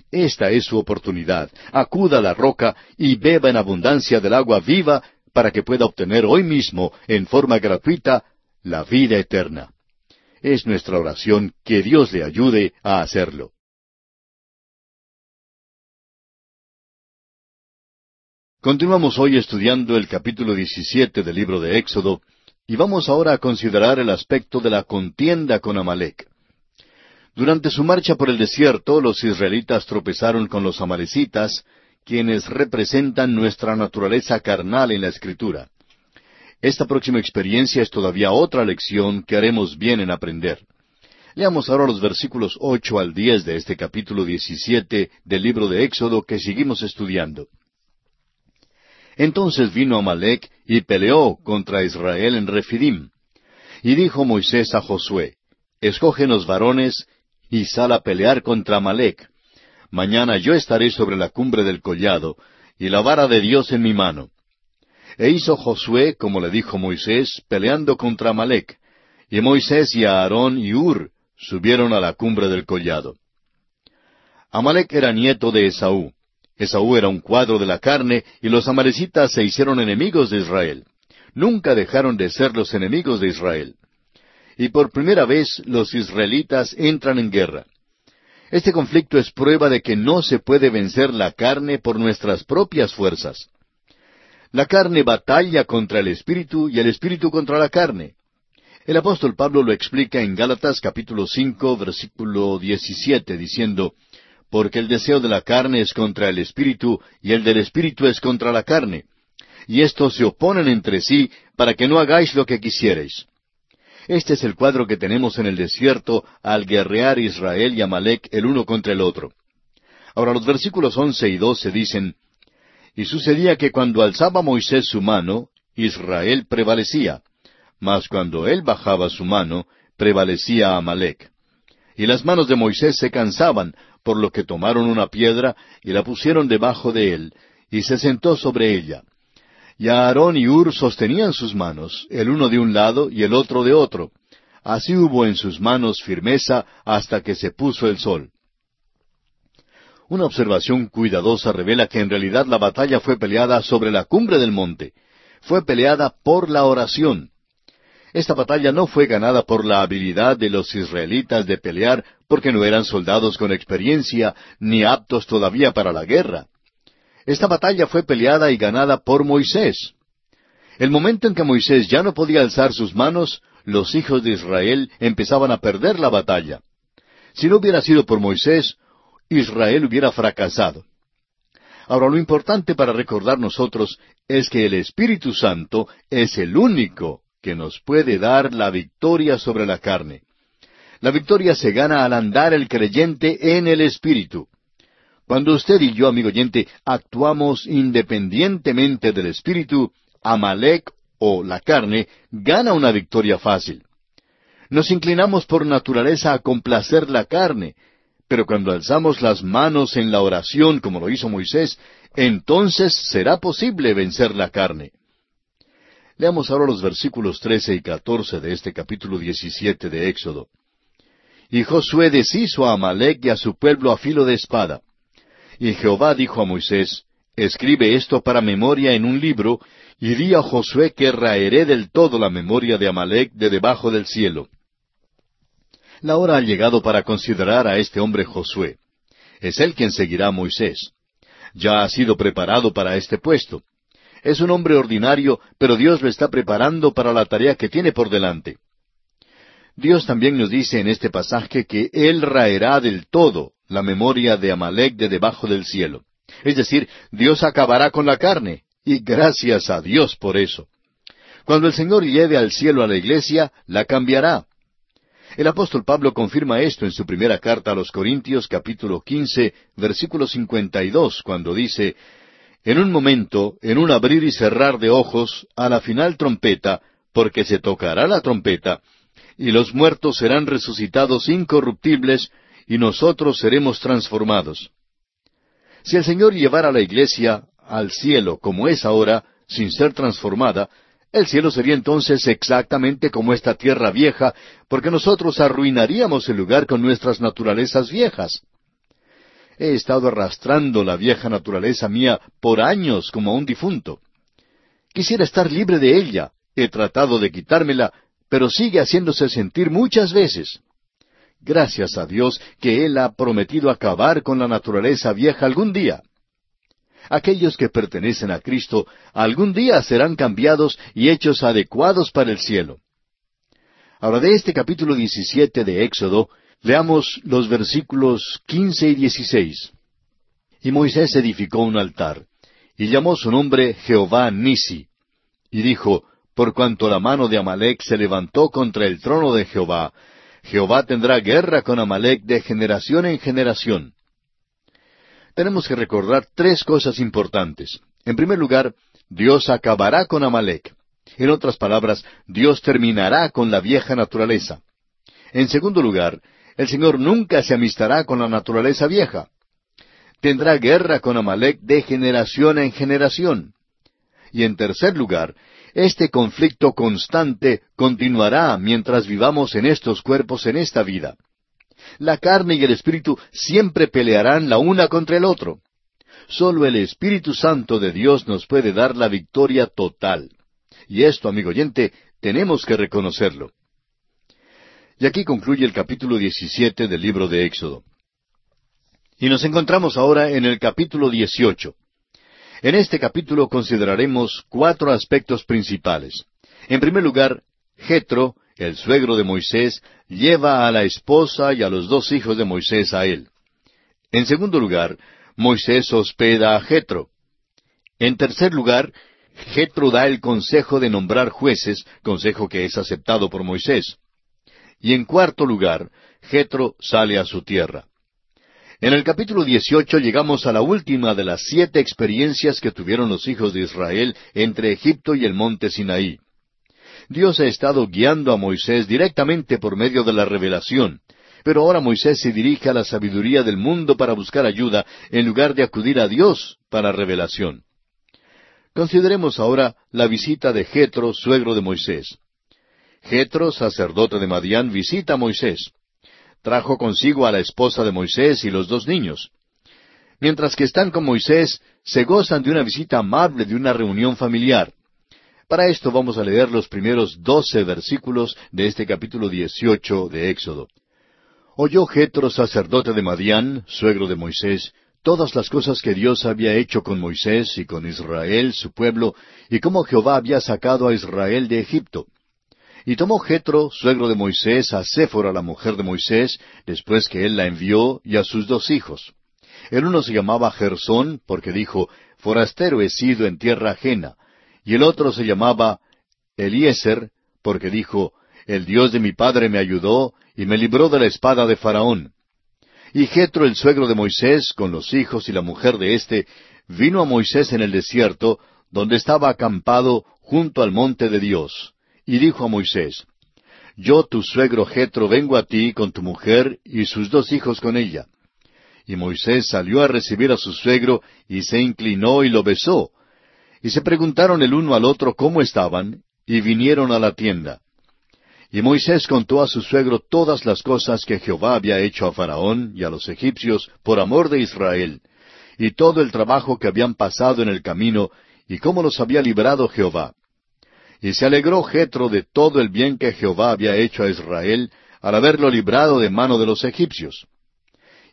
Esta es su oportunidad. Acuda a la roca y beba en abundancia del agua viva para que pueda obtener hoy mismo, en forma gratuita, la vida eterna. Es nuestra oración que Dios le ayude a hacerlo. Continuamos hoy estudiando el capítulo 17 del libro de Éxodo, y vamos ahora a considerar el aspecto de la contienda con Amalek. Durante su marcha por el desierto, los israelitas tropezaron con los amalecitas, quienes representan nuestra naturaleza carnal en la Escritura. Esta próxima experiencia es todavía otra lección que haremos bien en aprender. Leamos ahora los versículos ocho al diez de este capítulo diecisiete del libro de Éxodo que seguimos estudiando. Entonces vino Amalek y peleó contra Israel en Refidim. Y dijo Moisés a Josué, Escógenos varones y sal a pelear contra Amalek. Mañana yo estaré sobre la cumbre del collado, y la vara de Dios en mi mano. E hizo Josué, como le dijo Moisés, peleando contra Amalek. Y Moisés y Aarón y Ur subieron a la cumbre del collado. Amalek era nieto de Esaú. Esaú era un cuadro de la carne y los amalecitas se hicieron enemigos de Israel. Nunca dejaron de ser los enemigos de Israel. Y por primera vez los israelitas entran en guerra. Este conflicto es prueba de que no se puede vencer la carne por nuestras propias fuerzas. La carne batalla contra el espíritu y el espíritu contra la carne. El apóstol Pablo lo explica en Gálatas capítulo cinco versículo diecisiete diciendo porque el deseo de la carne es contra el espíritu y el del espíritu es contra la carne. Y estos se oponen entre sí para que no hagáis lo que quisierais. Este es el cuadro que tenemos en el desierto al guerrear Israel y Amalek el uno contra el otro. Ahora los versículos once y doce dicen, Y sucedía que cuando alzaba Moisés su mano, Israel prevalecía, mas cuando él bajaba su mano, prevalecía Amalek. Y las manos de Moisés se cansaban, por lo que tomaron una piedra y la pusieron debajo de él, y se sentó sobre ella. Y Aarón y Ur sostenían sus manos, el uno de un lado y el otro de otro. Así hubo en sus manos firmeza hasta que se puso el sol. Una observación cuidadosa revela que en realidad la batalla fue peleada sobre la cumbre del monte. Fue peleada por la oración. Esta batalla no fue ganada por la habilidad de los israelitas de pelear porque no eran soldados con experiencia ni aptos todavía para la guerra. Esta batalla fue peleada y ganada por Moisés. El momento en que Moisés ya no podía alzar sus manos, los hijos de Israel empezaban a perder la batalla. Si no hubiera sido por Moisés, Israel hubiera fracasado. Ahora, lo importante para recordar nosotros es que el Espíritu Santo es el único que nos puede dar la victoria sobre la carne. La victoria se gana al andar el creyente en el Espíritu. Cuando usted y yo, amigo oyente, actuamos independientemente del Espíritu, Amalek o la carne gana una victoria fácil. Nos inclinamos por naturaleza a complacer la carne, pero cuando alzamos las manos en la oración como lo hizo Moisés, entonces será posible vencer la carne. Leamos ahora los versículos trece y catorce de este capítulo diecisiete de Éxodo. Y Josué deshizo a Amalek y a su pueblo a filo de espada. Y Jehová dijo a Moisés, Escribe esto para memoria en un libro, y di a Josué que raeré del todo la memoria de Amalek de debajo del cielo. La hora ha llegado para considerar a este hombre Josué. Es él quien seguirá a Moisés. Ya ha sido preparado para este puesto. Es un hombre ordinario, pero Dios lo está preparando para la tarea que tiene por delante. Dios también nos dice en este pasaje que Él raerá del todo la memoria de Amalek de debajo del cielo. Es decir, Dios acabará con la carne, y gracias a Dios por eso. Cuando el Señor lleve al cielo a la iglesia, la cambiará. El apóstol Pablo confirma esto en su primera carta a los Corintios capítulo quince, versículo cincuenta y dos, cuando dice, En un momento, en un abrir y cerrar de ojos, a la final trompeta, porque se tocará la trompeta, y los muertos serán resucitados incorruptibles, y nosotros seremos transformados. Si el Señor llevara la iglesia al cielo como es ahora, sin ser transformada, el cielo sería entonces exactamente como esta tierra vieja, porque nosotros arruinaríamos el lugar con nuestras naturalezas viejas. He estado arrastrando la vieja naturaleza mía por años como a un difunto. Quisiera estar libre de ella. He tratado de quitármela, pero sigue haciéndose sentir muchas veces. Gracias a Dios que Él ha prometido acabar con la naturaleza vieja algún día. Aquellos que pertenecen a Cristo algún día serán cambiados y hechos adecuados para el cielo. Ahora de este capítulo 17 de Éxodo, veamos los versículos 15 y 16. Y Moisés edificó un altar, y llamó su nombre Jehová Nisi, y dijo, por cuanto la mano de Amalek se levantó contra el trono de Jehová, Jehová tendrá guerra con Amalek de generación en generación. Tenemos que recordar tres cosas importantes. En primer lugar, Dios acabará con Amalek. En otras palabras, Dios terminará con la vieja naturaleza. En segundo lugar, el Señor nunca se amistará con la naturaleza vieja. Tendrá guerra con Amalek de generación en generación. Y en tercer lugar, este conflicto constante continuará mientras vivamos en estos cuerpos en esta vida. La carne y el espíritu siempre pelearán la una contra el otro. Solo el Espíritu Santo de Dios nos puede dar la victoria total. Y esto, amigo oyente, tenemos que reconocerlo. Y aquí concluye el capítulo 17 del libro de Éxodo. Y nos encontramos ahora en el capítulo 18. En este capítulo consideraremos cuatro aspectos principales. En primer lugar, Jetro, el suegro de Moisés, lleva a la esposa y a los dos hijos de Moisés a él. En segundo lugar, Moisés hospeda a Jetro. En tercer lugar, Jetro da el consejo de nombrar jueces, consejo que es aceptado por Moisés. Y en cuarto lugar, Jetro sale a su tierra. En el capítulo 18 llegamos a la última de las siete experiencias que tuvieron los hijos de Israel entre Egipto y el monte Sinaí. Dios ha estado guiando a Moisés directamente por medio de la revelación, pero ahora Moisés se dirige a la sabiduría del mundo para buscar ayuda en lugar de acudir a Dios para revelación. Consideremos ahora la visita de Jetro, suegro de Moisés. Jetro, sacerdote de Madián, visita a Moisés trajo consigo a la esposa de Moisés y los dos niños. Mientras que están con Moisés, se gozan de una visita amable de una reunión familiar. Para esto vamos a leer los primeros doce versículos de este capítulo dieciocho de Éxodo. Oyó Jetro, sacerdote de Madián, suegro de Moisés, todas las cosas que Dios había hecho con Moisés y con Israel, su pueblo, y cómo Jehová había sacado a Israel de Egipto. Y tomó Jetro, suegro de Moisés, a Séfora, la mujer de Moisés, después que él la envió, y a sus dos hijos. El uno se llamaba Gersón, porque dijo, Forastero he sido en tierra ajena, y el otro se llamaba Eliezer, porque dijo, El Dios de mi padre me ayudó y me libró de la espada de Faraón. Y Jetro, el suegro de Moisés, con los hijos y la mujer de éste, vino a Moisés en el desierto, donde estaba acampado junto al monte de Dios, y dijo a Moisés, Yo, tu suegro Jetro, vengo a ti con tu mujer y sus dos hijos con ella. Y Moisés salió a recibir a su suegro, y se inclinó y lo besó. Y se preguntaron el uno al otro cómo estaban, y vinieron a la tienda. Y Moisés contó a su suegro todas las cosas que Jehová había hecho a Faraón y a los egipcios por amor de Israel, y todo el trabajo que habían pasado en el camino, y cómo los había librado Jehová. Y se alegró Jetro de todo el bien que Jehová había hecho a Israel al haberlo librado de mano de los egipcios.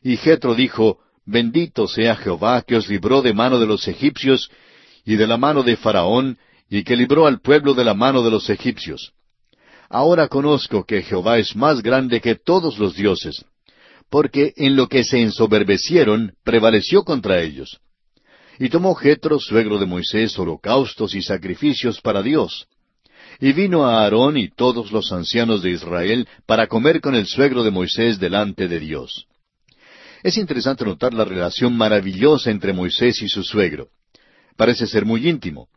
Y Jetro dijo, Bendito sea Jehová que os libró de mano de los egipcios y de la mano de Faraón, y que libró al pueblo de la mano de los egipcios. Ahora conozco que Jehová es más grande que todos los dioses, porque en lo que se ensoberbecieron prevaleció contra ellos. Y tomó Jetro, suegro de Moisés, holocaustos y sacrificios para Dios. Y vino a Aarón y todos los ancianos de Israel para comer con el suegro de Moisés delante de Dios. Es interesante notar la relación maravillosa entre Moisés y su suegro. Parece ser muy íntimo.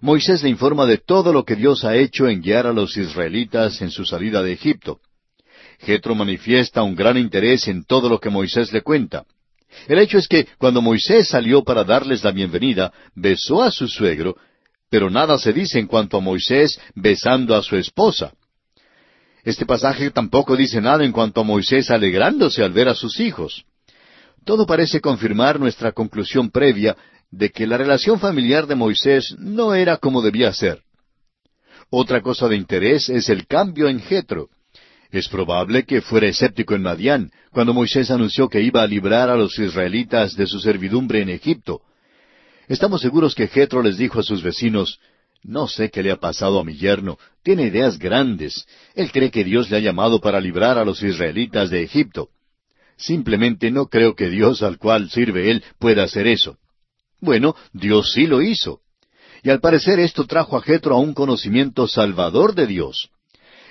Moisés le informa de todo lo que Dios ha hecho en guiar a los israelitas en su salida de Egipto. Jetro manifiesta un gran interés en todo lo que Moisés le cuenta. El hecho es que cuando Moisés salió para darles la bienvenida, besó a su suegro, pero nada se dice en cuanto a Moisés besando a su esposa. Este pasaje tampoco dice nada en cuanto a Moisés alegrándose al ver a sus hijos. Todo parece confirmar nuestra conclusión previa de que la relación familiar de Moisés no era como debía ser. Otra cosa de interés es el cambio en Jetro. Es probable que fuera escéptico en Madián, cuando Moisés anunció que iba a librar a los israelitas de su servidumbre en Egipto. Estamos seguros que Jetro les dijo a sus vecinos, No sé qué le ha pasado a mi yerno, tiene ideas grandes. Él cree que Dios le ha llamado para librar a los israelitas de Egipto. Simplemente no creo que Dios al cual sirve él pueda hacer eso. Bueno, Dios sí lo hizo. Y al parecer esto trajo a Jetro a un conocimiento salvador de Dios.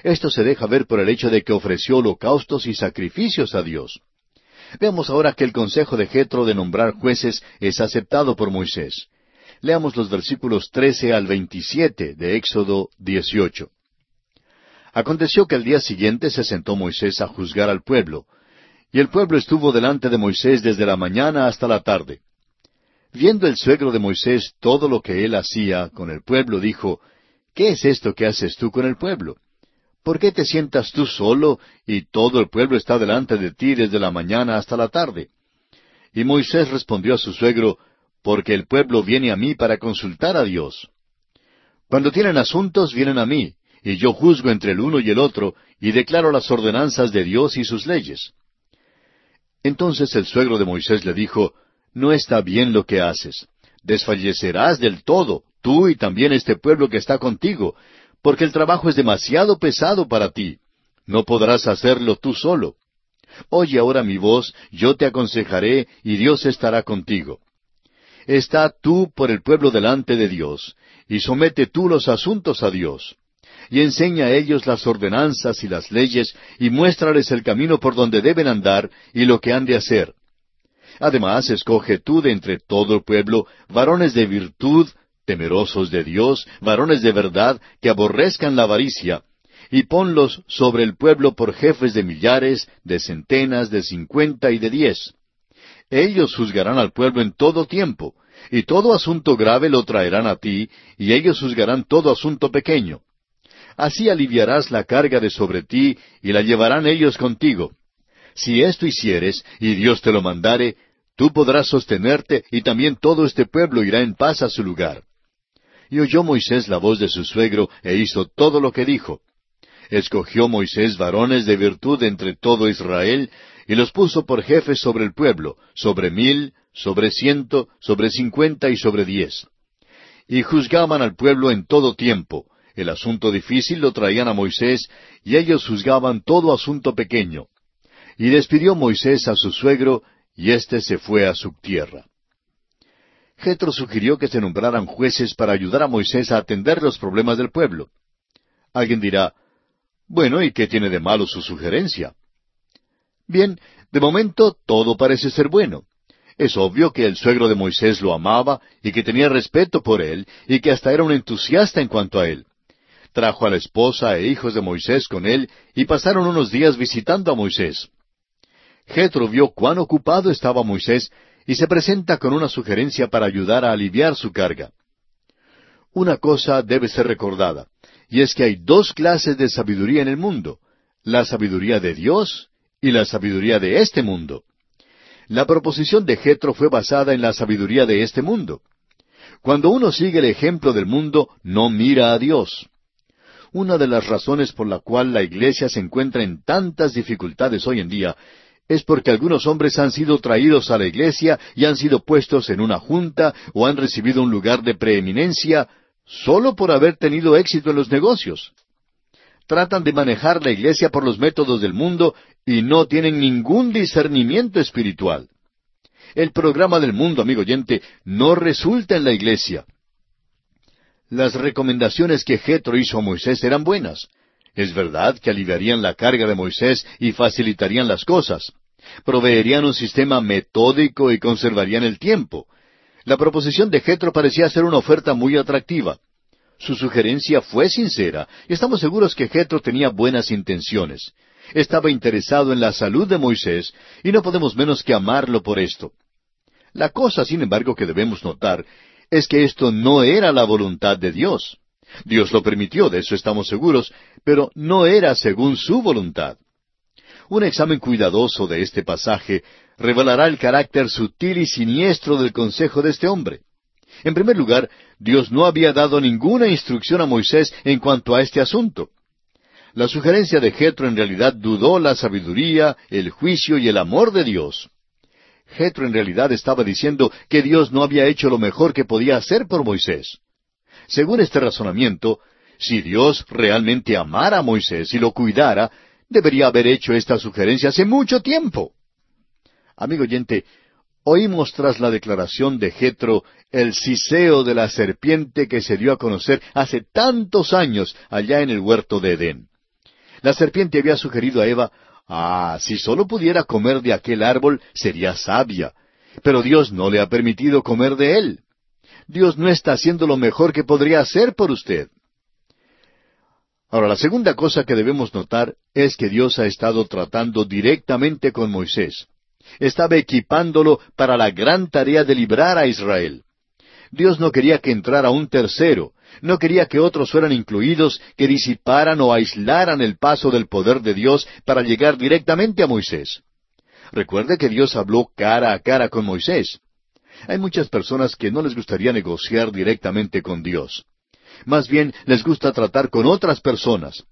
Esto se deja ver por el hecho de que ofreció holocaustos y sacrificios a Dios. Veamos ahora que el consejo de Jetro de nombrar jueces es aceptado por Moisés. Leamos los versículos 13 al 27 de Éxodo 18. Aconteció que al día siguiente se sentó Moisés a juzgar al pueblo, y el pueblo estuvo delante de Moisés desde la mañana hasta la tarde. Viendo el suegro de Moisés todo lo que él hacía con el pueblo, dijo, ¿Qué es esto que haces tú con el pueblo? ¿Por qué te sientas tú solo y todo el pueblo está delante de ti desde la mañana hasta la tarde? Y Moisés respondió a su suegro, Porque el pueblo viene a mí para consultar a Dios. Cuando tienen asuntos, vienen a mí, y yo juzgo entre el uno y el otro, y declaro las ordenanzas de Dios y sus leyes. Entonces el suegro de Moisés le dijo, No está bien lo que haces. Desfallecerás del todo, tú y también este pueblo que está contigo, porque el trabajo es demasiado pesado para ti. No podrás hacerlo tú solo. Oye ahora mi voz, yo te aconsejaré, y Dios estará contigo. Está tú por el pueblo delante de Dios, y somete tú los asuntos a Dios y enseña a ellos las ordenanzas y las leyes, y muéstrales el camino por donde deben andar y lo que han de hacer. Además, escoge tú de entre todo el pueblo varones de virtud, temerosos de Dios, varones de verdad, que aborrezcan la avaricia, y ponlos sobre el pueblo por jefes de millares, de centenas, de cincuenta y de diez. Ellos juzgarán al pueblo en todo tiempo, y todo asunto grave lo traerán a ti, y ellos juzgarán todo asunto pequeño. Así aliviarás la carga de sobre ti y la llevarán ellos contigo. Si esto hicieres, y Dios te lo mandare, tú podrás sostenerte y también todo este pueblo irá en paz a su lugar. Y oyó Moisés la voz de su suegro e hizo todo lo que dijo. Escogió Moisés varones de virtud entre todo Israel, y los puso por jefes sobre el pueblo, sobre mil, sobre ciento, sobre cincuenta y sobre diez. Y juzgaban al pueblo en todo tiempo, el asunto difícil lo traían a Moisés y ellos juzgaban todo asunto pequeño. Y despidió Moisés a su suegro y éste se fue a su tierra. Jetro sugirió que se nombraran jueces para ayudar a Moisés a atender los problemas del pueblo. Alguien dirá, bueno, ¿y qué tiene de malo su sugerencia? Bien, de momento todo parece ser bueno. Es obvio que el suegro de Moisés lo amaba y que tenía respeto por él y que hasta era un entusiasta en cuanto a él. Trajo a la esposa e hijos de Moisés con él y pasaron unos días visitando a Moisés. Jetro vio cuán ocupado estaba Moisés y se presenta con una sugerencia para ayudar a aliviar su carga. Una cosa debe ser recordada, y es que hay dos clases de sabiduría en el mundo, la sabiduría de Dios y la sabiduría de este mundo. La proposición de Jetro fue basada en la sabiduría de este mundo. Cuando uno sigue el ejemplo del mundo, no mira a Dios. Una de las razones por la cual la Iglesia se encuentra en tantas dificultades hoy en día es porque algunos hombres han sido traídos a la Iglesia y han sido puestos en una junta o han recibido un lugar de preeminencia solo por haber tenido éxito en los negocios. Tratan de manejar la Iglesia por los métodos del mundo y no tienen ningún discernimiento espiritual. El programa del mundo, amigo oyente, no resulta en la iglesia. Las recomendaciones que Jetro hizo a Moisés eran buenas. Es verdad que aliviarían la carga de Moisés y facilitarían las cosas. Proveerían un sistema metódico y conservarían el tiempo. La proposición de Jetro parecía ser una oferta muy atractiva. Su sugerencia fue sincera, y estamos seguros que Jetro tenía buenas intenciones estaba interesado en la salud de Moisés y no podemos menos que amarlo por esto. La cosa, sin embargo, que debemos notar es que esto no era la voluntad de Dios. Dios lo permitió, de eso estamos seguros, pero no era según su voluntad. Un examen cuidadoso de este pasaje revelará el carácter sutil y siniestro del consejo de este hombre. En primer lugar, Dios no había dado ninguna instrucción a Moisés en cuanto a este asunto. La sugerencia de Jetro en realidad dudó la sabiduría, el juicio y el amor de Dios. Jetro en realidad estaba diciendo que Dios no había hecho lo mejor que podía hacer por Moisés. Según este razonamiento, si Dios realmente amara a Moisés y lo cuidara, debería haber hecho esta sugerencia hace mucho tiempo. Amigo oyente, oímos tras la declaración de Jetro el siseo de la serpiente que se dio a conocer hace tantos años allá en el huerto de Edén. La serpiente había sugerido a Eva, ah, si solo pudiera comer de aquel árbol, sería sabia. Pero Dios no le ha permitido comer de él. Dios no está haciendo lo mejor que podría hacer por usted. Ahora, la segunda cosa que debemos notar es que Dios ha estado tratando directamente con Moisés. Estaba equipándolo para la gran tarea de librar a Israel. Dios no quería que entrara un tercero, no quería que otros fueran incluidos que disiparan o aislaran el paso del poder de Dios para llegar directamente a Moisés. Recuerde que Dios habló cara a cara con Moisés. Hay muchas personas que no les gustaría negociar directamente con Dios. Más bien les gusta tratar con otras personas.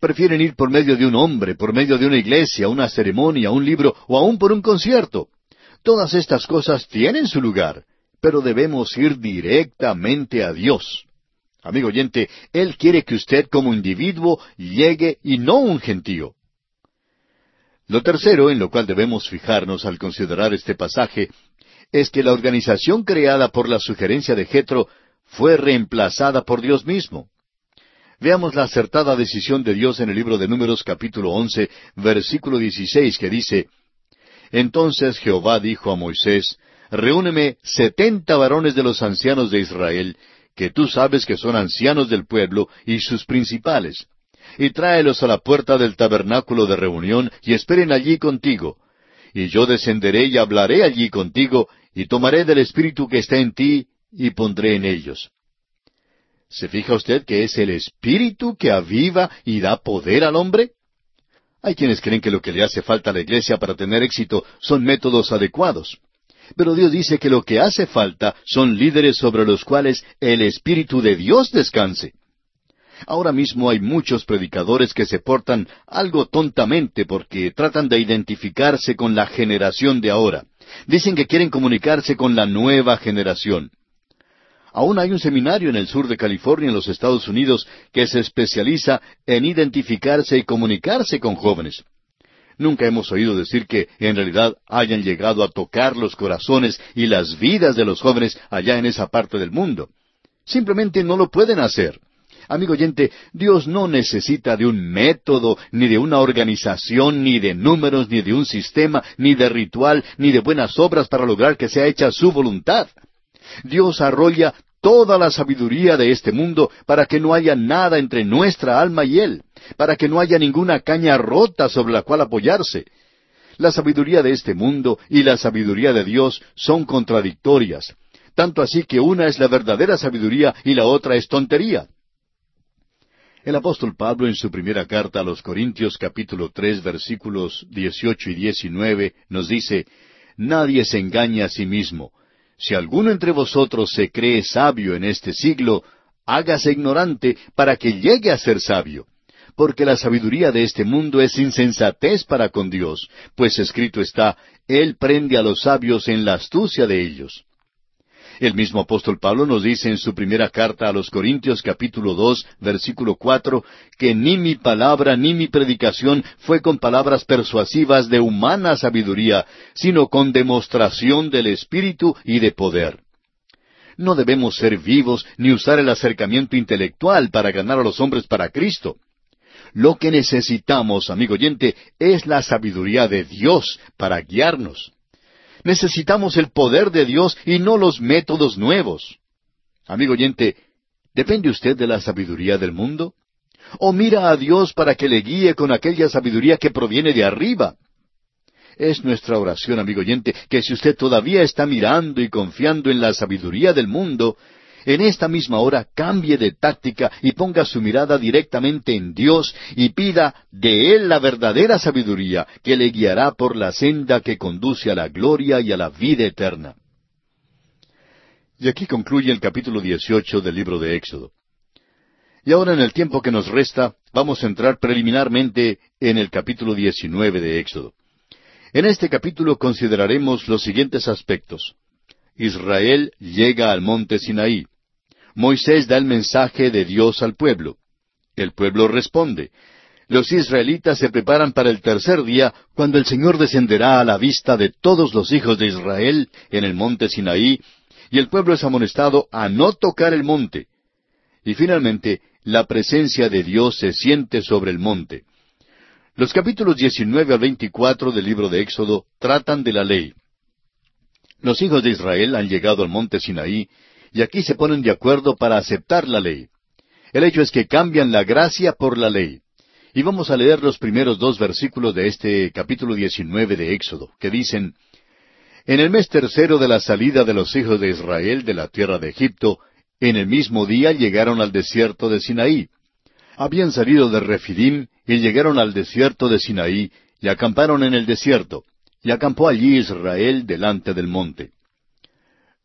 Prefieren ir por medio de un hombre, por medio de una iglesia, una ceremonia, un libro o aún por un concierto. Todas estas cosas tienen su lugar, pero debemos ir directamente a Dios. Amigo oyente, Él quiere que usted como individuo llegue y no un gentío. Lo tercero en lo cual debemos fijarnos al considerar este pasaje es que la organización creada por la sugerencia de Jetro fue reemplazada por Dios mismo. Veamos la acertada decisión de Dios en el libro de Números capítulo once, versículo dieciséis, que dice Entonces Jehová dijo a Moisés, Reúneme setenta varones de los ancianos de Israel, que tú sabes que son ancianos del pueblo y sus principales, y tráelos a la puerta del tabernáculo de reunión y esperen allí contigo. Y yo descenderé y hablaré allí contigo, y tomaré del Espíritu que está en ti, y pondré en ellos. ¿Se fija usted que es el Espíritu que aviva y da poder al hombre? Hay quienes creen que lo que le hace falta a la iglesia para tener éxito son métodos adecuados. Pero Dios dice que lo que hace falta son líderes sobre los cuales el Espíritu de Dios descanse. Ahora mismo hay muchos predicadores que se portan algo tontamente porque tratan de identificarse con la generación de ahora. Dicen que quieren comunicarse con la nueva generación. Aún hay un seminario en el sur de California, en los Estados Unidos, que se especializa en identificarse y comunicarse con jóvenes. Nunca hemos oído decir que en realidad hayan llegado a tocar los corazones y las vidas de los jóvenes allá en esa parte del mundo. Simplemente no lo pueden hacer. Amigo oyente, Dios no necesita de un método, ni de una organización, ni de números, ni de un sistema, ni de ritual, ni de buenas obras para lograr que sea hecha su voluntad. Dios arrolla toda la sabiduría de este mundo para que no haya nada entre nuestra alma y Él, para que no haya ninguna caña rota sobre la cual apoyarse. La sabiduría de este mundo y la sabiduría de Dios son contradictorias, tanto así que una es la verdadera sabiduría y la otra es tontería. El apóstol Pablo en su primera carta a los Corintios capítulo tres versículos dieciocho y diecinueve nos dice, Nadie se engaña a sí mismo, si alguno entre vosotros se cree sabio en este siglo, hágase ignorante para que llegue a ser sabio. Porque la sabiduría de este mundo es insensatez para con Dios, pues escrito está, Él prende a los sabios en la astucia de ellos. El mismo apóstol Pablo nos dice en su primera carta a los Corintios capítulo dos versículo cuatro que ni mi palabra ni mi predicación fue con palabras persuasivas de humana sabiduría, sino con demostración del Espíritu y de poder. No debemos ser vivos ni usar el acercamiento intelectual para ganar a los hombres para Cristo. Lo que necesitamos, amigo oyente, es la sabiduría de Dios para guiarnos. Necesitamos el poder de Dios y no los métodos nuevos. Amigo oyente, ¿depende usted de la sabiduría del mundo? ¿O mira a Dios para que le guíe con aquella sabiduría que proviene de arriba? Es nuestra oración, amigo oyente, que si usted todavía está mirando y confiando en la sabiduría del mundo, en esta misma hora cambie de táctica y ponga su mirada directamente en Dios y pida de Él la verdadera sabiduría que le guiará por la senda que conduce a la gloria y a la vida eterna. Y aquí concluye el capítulo 18 del libro de Éxodo. Y ahora en el tiempo que nos resta, vamos a entrar preliminarmente en el capítulo 19 de Éxodo. En este capítulo consideraremos los siguientes aspectos. Israel llega al monte Sinaí. Moisés da el mensaje de Dios al pueblo. El pueblo responde. Los israelitas se preparan para el tercer día, cuando el Señor descenderá a la vista de todos los hijos de Israel en el monte Sinaí, y el pueblo es amonestado a no tocar el monte. Y finalmente, la presencia de Dios se siente sobre el monte. Los capítulos 19 al 24 del libro de Éxodo tratan de la ley. Los hijos de Israel han llegado al monte Sinaí y aquí se ponen de acuerdo para aceptar la ley. El hecho es que cambian la gracia por la ley. Y vamos a leer los primeros dos versículos de este capítulo 19 de Éxodo, que dicen, En el mes tercero de la salida de los hijos de Israel de la tierra de Egipto, en el mismo día llegaron al desierto de Sinaí. Habían salido de Refidim y llegaron al desierto de Sinaí y acamparon en el desierto, y acampó allí Israel delante del monte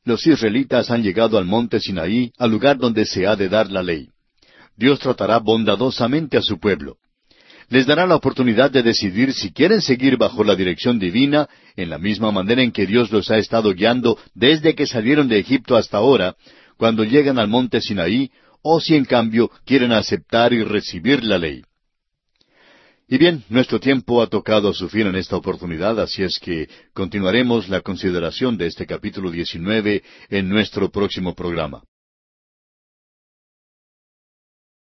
los israelitas han llegado al monte Sinaí, al lugar donde se ha de dar la ley. Dios tratará bondadosamente a su pueblo. Les dará la oportunidad de decidir si quieren seguir bajo la dirección divina, en la misma manera en que Dios los ha estado guiando desde que salieron de Egipto hasta ahora, cuando llegan al monte Sinaí, o si en cambio quieren aceptar y recibir la ley. Y bien, nuestro tiempo ha tocado a su fin en esta oportunidad, así es que continuaremos la consideración de este capítulo 19 en nuestro próximo programa.